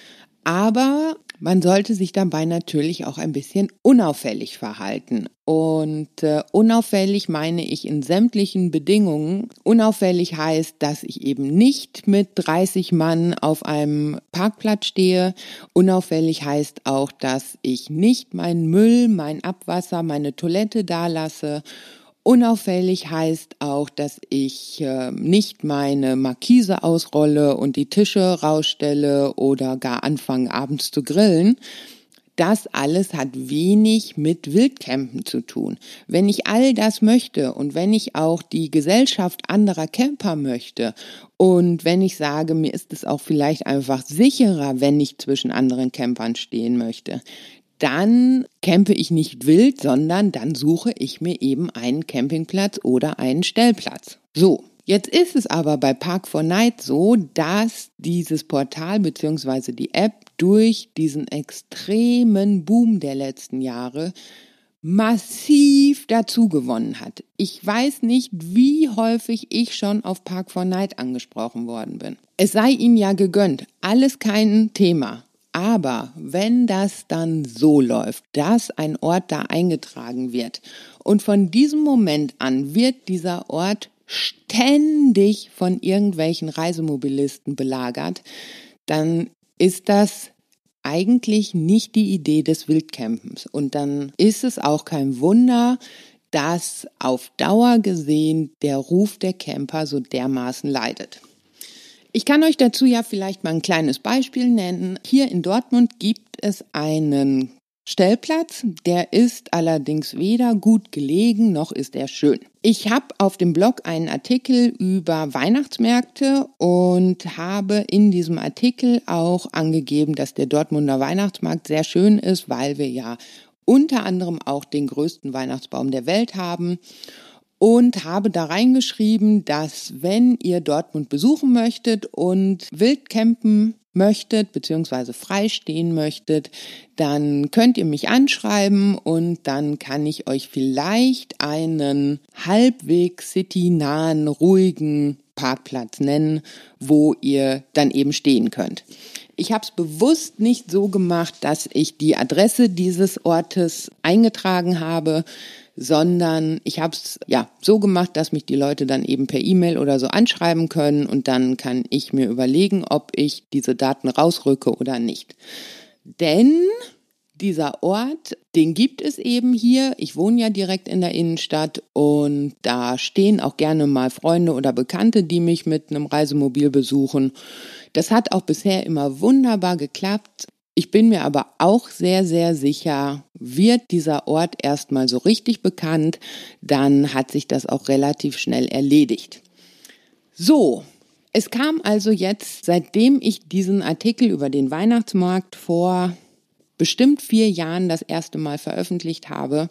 Aber man sollte sich dabei natürlich auch ein bisschen unauffällig verhalten. Und äh, unauffällig meine ich in sämtlichen Bedingungen. Unauffällig heißt, dass ich eben nicht mit 30 Mann auf einem Parkplatz stehe. Unauffällig heißt auch, dass ich nicht meinen Müll, mein Abwasser, meine Toilette dalasse Unauffällig heißt auch, dass ich äh, nicht meine Markise ausrolle und die Tische rausstelle oder gar anfange abends zu grillen. Das alles hat wenig mit Wildcampen zu tun. Wenn ich all das möchte und wenn ich auch die Gesellschaft anderer Camper möchte und wenn ich sage, mir ist es auch vielleicht einfach sicherer, wenn ich zwischen anderen Campern stehen möchte, dann campe ich nicht wild, sondern dann suche ich mir eben einen Campingplatz oder einen Stellplatz. So. Jetzt ist es aber bei Park 4 Night so, dass dieses Portal bzw. die App durch diesen extremen Boom der letzten Jahre massiv dazu gewonnen hat. Ich weiß nicht, wie häufig ich schon auf Park 4 Night angesprochen worden bin. Es sei ihnen ja gegönnt, alles kein Thema. Aber wenn das dann so läuft, dass ein Ort da eingetragen wird und von diesem Moment an wird dieser Ort ständig von irgendwelchen Reisemobilisten belagert, dann ist das eigentlich nicht die Idee des Wildcampens. Und dann ist es auch kein Wunder, dass auf Dauer gesehen der Ruf der Camper so dermaßen leidet. Ich kann euch dazu ja vielleicht mal ein kleines Beispiel nennen. Hier in Dortmund gibt es einen Stellplatz, der ist allerdings weder gut gelegen noch ist er schön. Ich habe auf dem Blog einen Artikel über Weihnachtsmärkte und habe in diesem Artikel auch angegeben, dass der Dortmunder Weihnachtsmarkt sehr schön ist, weil wir ja unter anderem auch den größten Weihnachtsbaum der Welt haben und habe da reingeschrieben, dass wenn ihr Dortmund besuchen möchtet und wild campen möchtet, beziehungsweise freistehen möchtet, dann könnt ihr mich anschreiben und dann kann ich euch vielleicht einen halbwegs citynahen, ruhigen Parkplatz nennen, wo ihr dann eben stehen könnt. Ich habe es bewusst nicht so gemacht, dass ich die Adresse dieses Ortes eingetragen habe, sondern ich habe es ja so gemacht, dass mich die Leute dann eben per E-Mail oder so anschreiben können und dann kann ich mir überlegen, ob ich diese Daten rausrücke oder nicht. Denn dieser Ort, den gibt es eben hier. Ich wohne ja direkt in der Innenstadt und da stehen auch gerne mal Freunde oder Bekannte, die mich mit einem Reisemobil besuchen. Das hat auch bisher immer wunderbar geklappt. Ich bin mir aber auch sehr, sehr sicher, wird dieser Ort erstmal so richtig bekannt, dann hat sich das auch relativ schnell erledigt. So, es kam also jetzt, seitdem ich diesen Artikel über den Weihnachtsmarkt vor bestimmt vier Jahren das erste Mal veröffentlicht habe,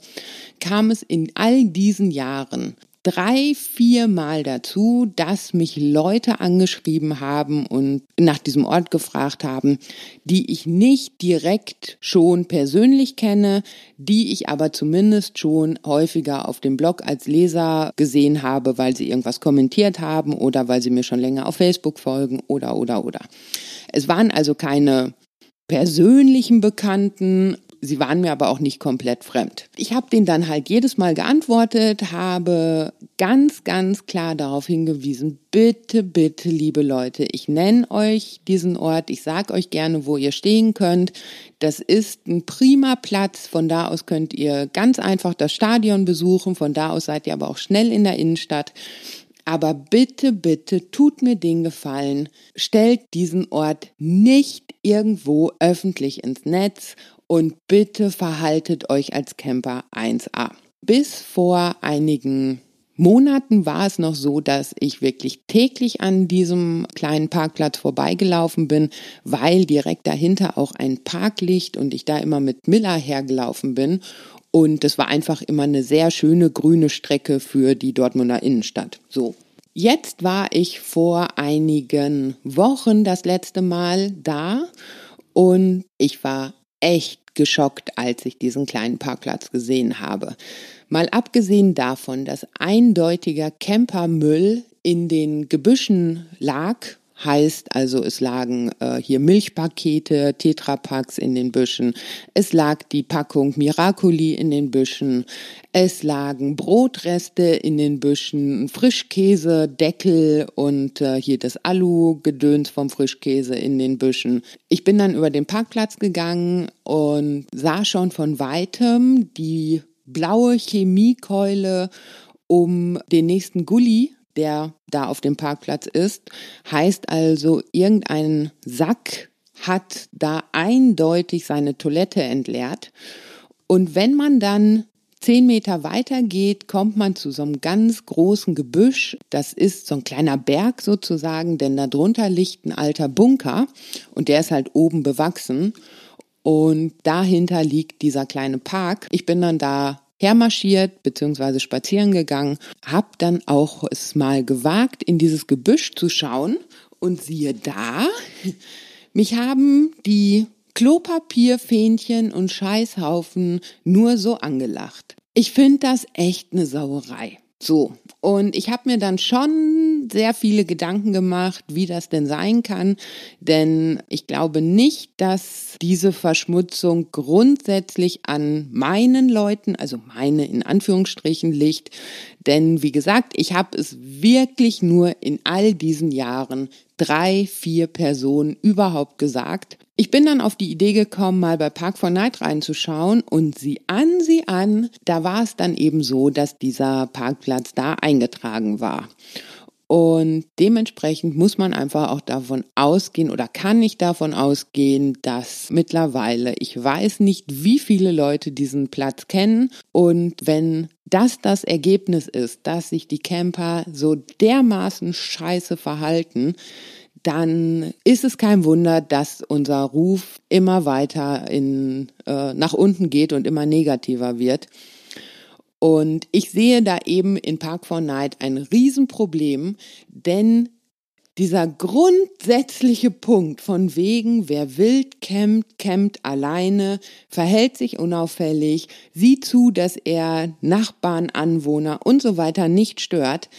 kam es in all diesen Jahren drei, vier Mal dazu, dass mich Leute angeschrieben haben und nach diesem Ort gefragt haben, die ich nicht direkt schon persönlich kenne, die ich aber zumindest schon häufiger auf dem Blog als Leser gesehen habe, weil sie irgendwas kommentiert haben oder weil sie mir schon länger auf Facebook folgen oder oder oder. Es waren also keine persönlichen Bekannten, Sie waren mir aber auch nicht komplett fremd. Ich habe denen dann halt jedes Mal geantwortet, habe ganz, ganz klar darauf hingewiesen, bitte, bitte, liebe Leute, ich nenne euch diesen Ort, ich sage euch gerne, wo ihr stehen könnt. Das ist ein prima Platz, von da aus könnt ihr ganz einfach das Stadion besuchen, von da aus seid ihr aber auch schnell in der Innenstadt. Aber bitte, bitte tut mir den Gefallen, stellt diesen Ort nicht irgendwo öffentlich ins Netz und bitte verhaltet euch als Camper 1A. Bis vor einigen Monaten war es noch so, dass ich wirklich täglich an diesem kleinen Parkplatz vorbeigelaufen bin, weil direkt dahinter auch ein Park liegt und ich da immer mit Miller hergelaufen bin. Und es war einfach immer eine sehr schöne grüne Strecke für die Dortmunder Innenstadt. So. Jetzt war ich vor einigen Wochen das letzte Mal da und ich war echt geschockt, als ich diesen kleinen Parkplatz gesehen habe. Mal abgesehen davon, dass eindeutiger Campermüll in den Gebüschen lag, heißt also, es lagen äh, hier Milchpakete, Tetrapacks in den Büschen, es lag die Packung Miracoli in den Büschen, es lagen Brotreste in den Büschen, Frischkäse, Deckel und äh, hier das Alu-Gedöns vom Frischkäse in den Büschen. Ich bin dann über den Parkplatz gegangen und sah schon von weitem die blaue Chemiekeule um den nächsten Gully, der da auf dem Parkplatz ist. Heißt also, irgendein Sack hat da eindeutig seine Toilette entleert. Und wenn man dann Zehn Meter weiter geht, kommt man zu so einem ganz großen Gebüsch. Das ist so ein kleiner Berg sozusagen, denn darunter liegt ein alter Bunker und der ist halt oben bewachsen. Und dahinter liegt dieser kleine Park. Ich bin dann da hermarschiert bzw. spazieren gegangen, hab dann auch es mal gewagt, in dieses Gebüsch zu schauen und siehe da, mich haben die Klopapierfähnchen und Scheißhaufen nur so angelacht. Ich finde das echt eine Sauerei. So, und ich habe mir dann schon sehr viele Gedanken gemacht, wie das denn sein kann, denn ich glaube nicht, dass diese Verschmutzung grundsätzlich an meinen Leuten, also meine in Anführungsstrichen liegt, denn wie gesagt, ich habe es wirklich nur in all diesen Jahren drei, vier Personen überhaupt gesagt. Ich bin dann auf die Idee gekommen, mal bei Park for Night reinzuschauen und sie an, sie an, da war es dann eben so, dass dieser Parkplatz da eingetragen war. Und dementsprechend muss man einfach auch davon ausgehen oder kann ich davon ausgehen, dass mittlerweile, ich weiß nicht, wie viele Leute diesen Platz kennen. Und wenn das das Ergebnis ist, dass sich die Camper so dermaßen scheiße verhalten, dann ist es kein Wunder, dass unser Ruf immer weiter in, äh, nach unten geht und immer negativer wird. Und ich sehe da eben in Park for Night ein Riesenproblem, denn dieser grundsätzliche Punkt von wegen, wer wild campt, campt alleine, verhält sich unauffällig, sieht zu, dass er Nachbarn, Anwohner und so weiter nicht stört,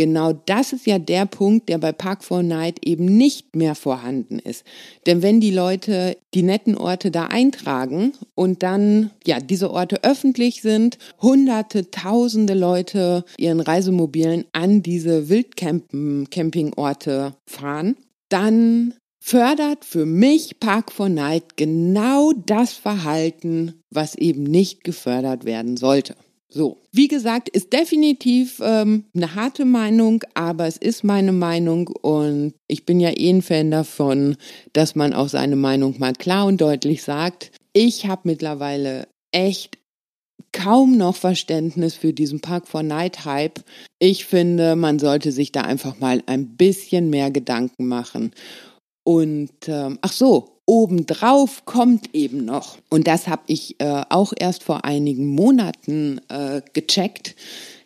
Genau das ist ja der Punkt, der bei Park for Night eben nicht mehr vorhanden ist. Denn wenn die Leute die netten Orte da eintragen und dann, ja, diese Orte öffentlich sind, hunderte, tausende Leute ihren Reisemobilen an diese Wildcamping-Orte fahren, dann fördert für mich Park for Night genau das Verhalten, was eben nicht gefördert werden sollte. So, wie gesagt, ist definitiv ähm, eine harte Meinung, aber es ist meine Meinung und ich bin ja eh ein Fan davon, dass man auch seine Meinung mal klar und deutlich sagt. Ich habe mittlerweile echt kaum noch Verständnis für diesen Park for Night Hype. Ich finde, man sollte sich da einfach mal ein bisschen mehr Gedanken machen. Und ähm, ach so, obendrauf kommt eben noch, und das habe ich äh, auch erst vor einigen Monaten äh, gecheckt,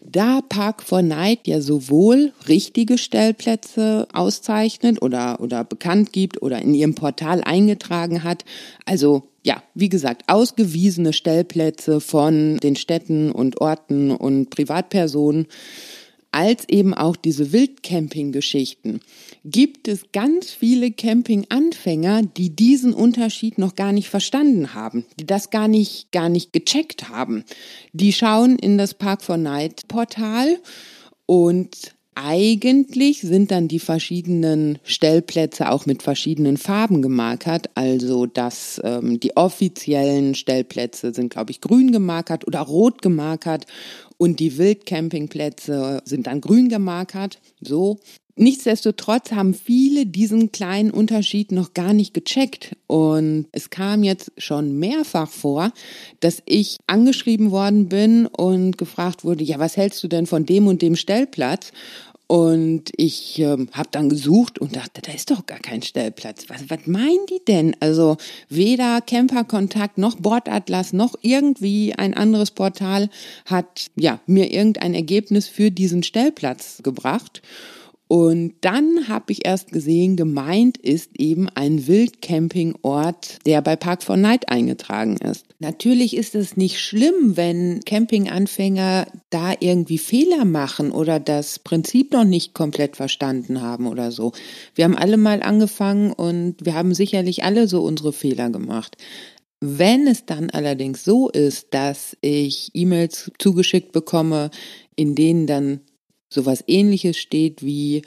da Park for Night ja sowohl richtige Stellplätze auszeichnet oder, oder bekannt gibt oder in ihrem Portal eingetragen hat, also ja, wie gesagt, ausgewiesene Stellplätze von den Städten und Orten und Privatpersonen, als eben auch diese Wildcamping-Geschichten, gibt es ganz viele Camping-Anfänger, die diesen Unterschied noch gar nicht verstanden haben, die das gar nicht, gar nicht gecheckt haben. Die schauen in das Park for Night Portal und eigentlich sind dann die verschiedenen Stellplätze auch mit verschiedenen Farben gemarkert. Also dass ähm, die offiziellen Stellplätze sind, glaube ich, grün gemarkert oder rot gemarkert und die Wildcampingplätze sind dann grün gemarkert. So. Nichtsdestotrotz haben viele diesen kleinen Unterschied noch gar nicht gecheckt. Und es kam jetzt schon mehrfach vor, dass ich angeschrieben worden bin und gefragt wurde, ja, was hältst du denn von dem und dem Stellplatz? Und ich ähm, habe dann gesucht und dachte, da ist doch gar kein Stellplatz. Was, was meinen die denn? Also weder Camperkontakt noch Bordatlas noch irgendwie ein anderes Portal hat ja mir irgendein Ergebnis für diesen Stellplatz gebracht. Und dann habe ich erst gesehen, gemeint ist eben ein Wildcampingort, der bei Park for Night eingetragen ist. Natürlich ist es nicht schlimm, wenn Campinganfänger da irgendwie Fehler machen oder das Prinzip noch nicht komplett verstanden haben oder so. Wir haben alle mal angefangen und wir haben sicherlich alle so unsere Fehler gemacht. Wenn es dann allerdings so ist, dass ich E-Mails zugeschickt bekomme, in denen dann sowas ähnliches steht wie,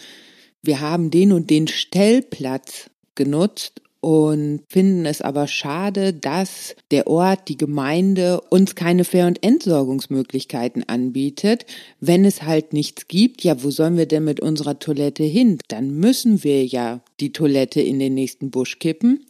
wir haben den und den Stellplatz genutzt und finden es aber schade, dass der Ort, die Gemeinde uns keine Fähr- und Entsorgungsmöglichkeiten anbietet. Wenn es halt nichts gibt, ja, wo sollen wir denn mit unserer Toilette hin? Dann müssen wir ja die Toilette in den nächsten Busch kippen.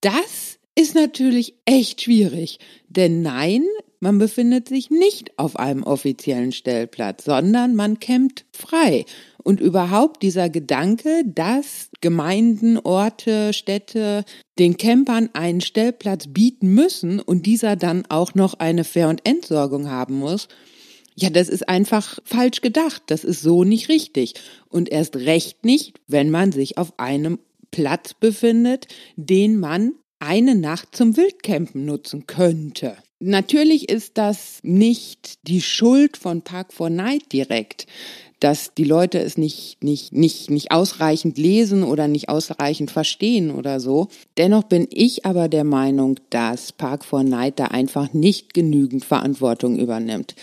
Das ist natürlich echt schwierig, denn nein, man befindet sich nicht auf einem offiziellen Stellplatz, sondern man campt frei. Und überhaupt dieser Gedanke, dass Gemeinden, Orte, Städte den Campern einen Stellplatz bieten müssen und dieser dann auch noch eine Fähr- und Entsorgung haben muss, ja, das ist einfach falsch gedacht. Das ist so nicht richtig. Und erst recht nicht, wenn man sich auf einem Platz befindet, den man eine Nacht zum Wildcampen nutzen könnte. Natürlich ist das nicht die Schuld von Park for Night direkt, dass die Leute es nicht, nicht, nicht, nicht ausreichend lesen oder nicht ausreichend verstehen oder so. Dennoch bin ich aber der Meinung, dass Park for Night da einfach nicht genügend Verantwortung übernimmt.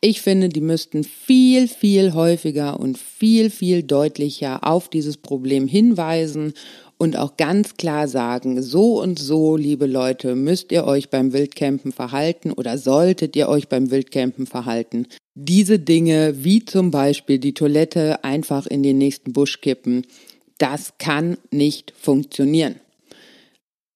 Ich finde, die müssten viel, viel häufiger und viel, viel deutlicher auf dieses Problem hinweisen und auch ganz klar sagen, so und so, liebe Leute, müsst ihr euch beim Wildcampen verhalten oder solltet ihr euch beim Wildcampen verhalten. Diese Dinge, wie zum Beispiel die Toilette einfach in den nächsten Busch kippen, das kann nicht funktionieren.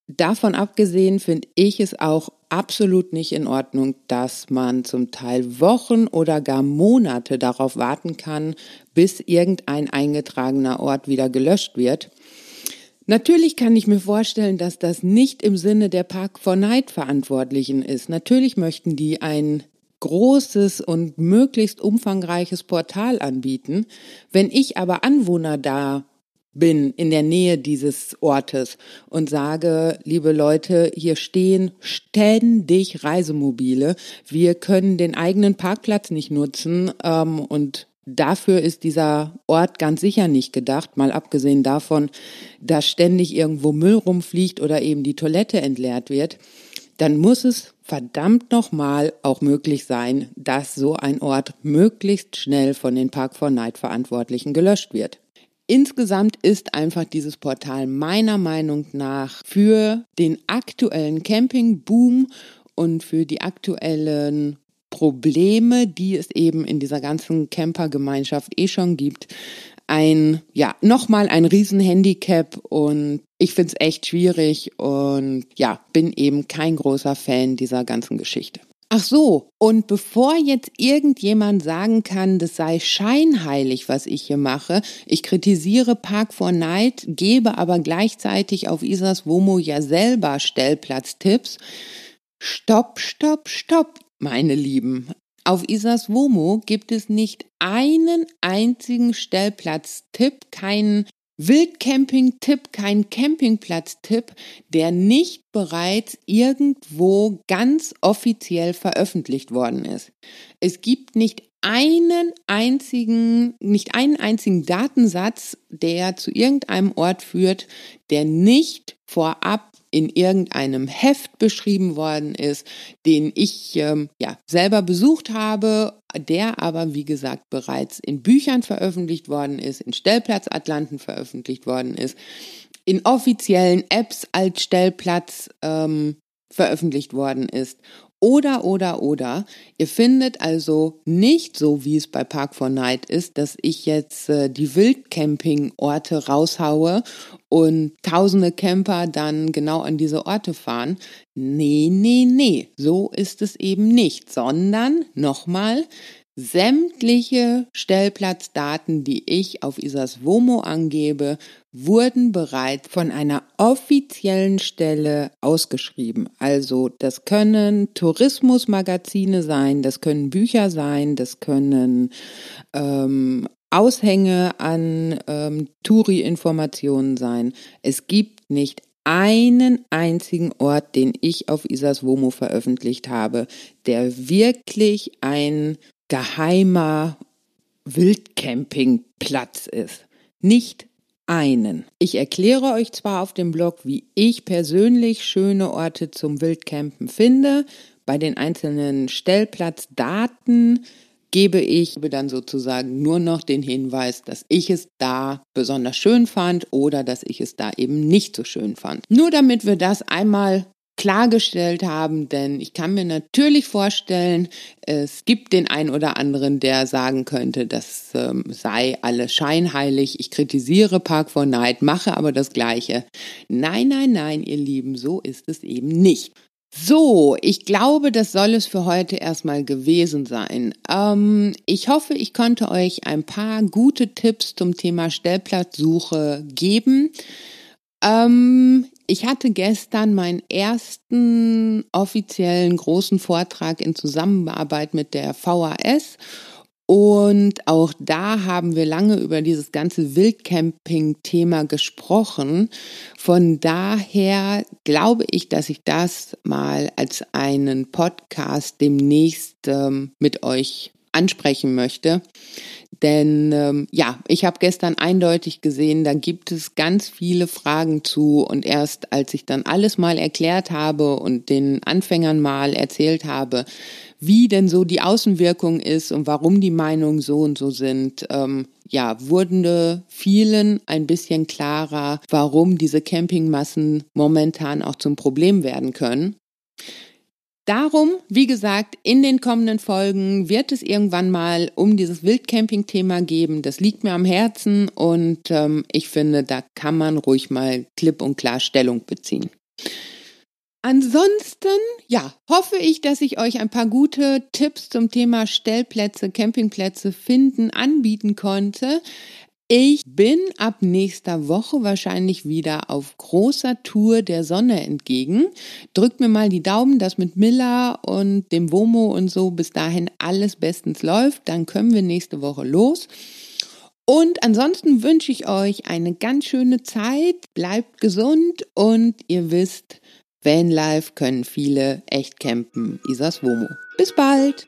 Davon abgesehen finde ich es auch absolut nicht in Ordnung, dass man zum Teil Wochen oder gar Monate darauf warten kann, bis irgendein eingetragener Ort wieder gelöscht wird. Natürlich kann ich mir vorstellen, dass das nicht im Sinne der Park for Night Verantwortlichen ist. Natürlich möchten die ein großes und möglichst umfangreiches Portal anbieten. Wenn ich aber Anwohner da bin in der Nähe dieses Ortes und sage, liebe Leute, hier stehen ständig Reisemobile. Wir können den eigenen Parkplatz nicht nutzen ähm, und dafür ist dieser Ort ganz sicher nicht gedacht, mal abgesehen davon, dass ständig irgendwo Müll rumfliegt oder eben die Toilette entleert wird. Dann muss es verdammt nochmal auch möglich sein, dass so ein Ort möglichst schnell von den Park for Night Verantwortlichen gelöscht wird. Insgesamt ist einfach dieses Portal meiner Meinung nach für den aktuellen Campingboom und für die aktuellen Probleme, die es eben in dieser ganzen Campergemeinschaft eh schon gibt, ein, ja, nochmal ein Riesenhandicap und ich find's echt schwierig und ja, bin eben kein großer Fan dieser ganzen Geschichte. Ach so, und bevor jetzt irgendjemand sagen kann, das sei scheinheilig, was ich hier mache, ich kritisiere Park for Night, gebe aber gleichzeitig auf Isas Womo ja selber Stellplatztipps. Stopp, stopp, stopp, meine Lieben. Auf Isas Womo gibt es nicht einen einzigen Stellplatztipp, keinen Wildcamping-Tipp, kein Campingplatz-Tipp, der nicht bereits irgendwo ganz offiziell veröffentlicht worden ist. Es gibt nicht einen einzigen, nicht einen einzigen Datensatz, der zu irgendeinem Ort führt, der nicht vorab in irgendeinem Heft beschrieben worden ist, den ich ähm, ja selber besucht habe, der aber wie gesagt bereits in Büchern veröffentlicht worden ist, in Stellplatzatlanten veröffentlicht worden ist, in offiziellen Apps als Stellplatz ähm, veröffentlicht worden ist oder, oder, oder. Ihr findet also nicht so, wie es bei Park for Night ist, dass ich jetzt äh, die Wildcamping-Orte raushaue und tausende Camper dann genau an diese Orte fahren. Nee, nee, nee, so ist es eben nicht, sondern nochmal, Sämtliche Stellplatzdaten, die ich auf Isas Womo angebe, wurden bereits von einer offiziellen Stelle ausgeschrieben. Also das können Tourismusmagazine sein, das können Bücher sein, das können ähm, Aushänge an ähm, Touri-Informationen sein. Es gibt nicht einen einzigen Ort, den ich auf Isas Womo veröffentlicht habe, der wirklich ein geheimer Wildcampingplatz ist. Nicht einen. Ich erkläre euch zwar auf dem Blog, wie ich persönlich schöne Orte zum Wildcampen finde. Bei den einzelnen Stellplatzdaten gebe ich dann sozusagen nur noch den Hinweis, dass ich es da besonders schön fand oder dass ich es da eben nicht so schön fand. Nur damit wir das einmal klargestellt haben, denn ich kann mir natürlich vorstellen, es gibt den einen oder anderen, der sagen könnte, das ähm, sei alles scheinheilig, ich kritisiere Park for Night, mache aber das Gleiche. Nein, nein, nein, ihr Lieben, so ist es eben nicht. So, ich glaube, das soll es für heute erstmal gewesen sein. Ähm, ich hoffe, ich konnte euch ein paar gute Tipps zum Thema Stellplatzsuche geben. Ähm, ich hatte gestern meinen ersten offiziellen großen Vortrag in Zusammenarbeit mit der VAS und auch da haben wir lange über dieses ganze Wildcamping-Thema gesprochen. Von daher glaube ich, dass ich das mal als einen Podcast demnächst ähm, mit euch ansprechen möchte. Denn ähm, ja, ich habe gestern eindeutig gesehen, da gibt es ganz viele Fragen zu. Und erst als ich dann alles mal erklärt habe und den Anfängern mal erzählt habe, wie denn so die Außenwirkung ist und warum die Meinungen so und so sind, ähm, ja, wurden vielen ein bisschen klarer, warum diese Campingmassen momentan auch zum Problem werden können. Darum, wie gesagt, in den kommenden Folgen wird es irgendwann mal um dieses Wildcamping-Thema geben. Das liegt mir am Herzen und ähm, ich finde, da kann man ruhig mal klipp und klar Stellung beziehen. Ansonsten, ja, hoffe ich, dass ich euch ein paar gute Tipps zum Thema Stellplätze, Campingplätze finden, anbieten konnte. Ich bin ab nächster Woche wahrscheinlich wieder auf großer Tour der Sonne entgegen. Drückt mir mal die Daumen, dass mit Miller und dem Womo und so bis dahin alles bestens läuft. Dann können wir nächste Woche los. Und ansonsten wünsche ich euch eine ganz schöne Zeit. Bleibt gesund und ihr wisst, Vanlife können viele echt campen. Isas Womo. Bis bald!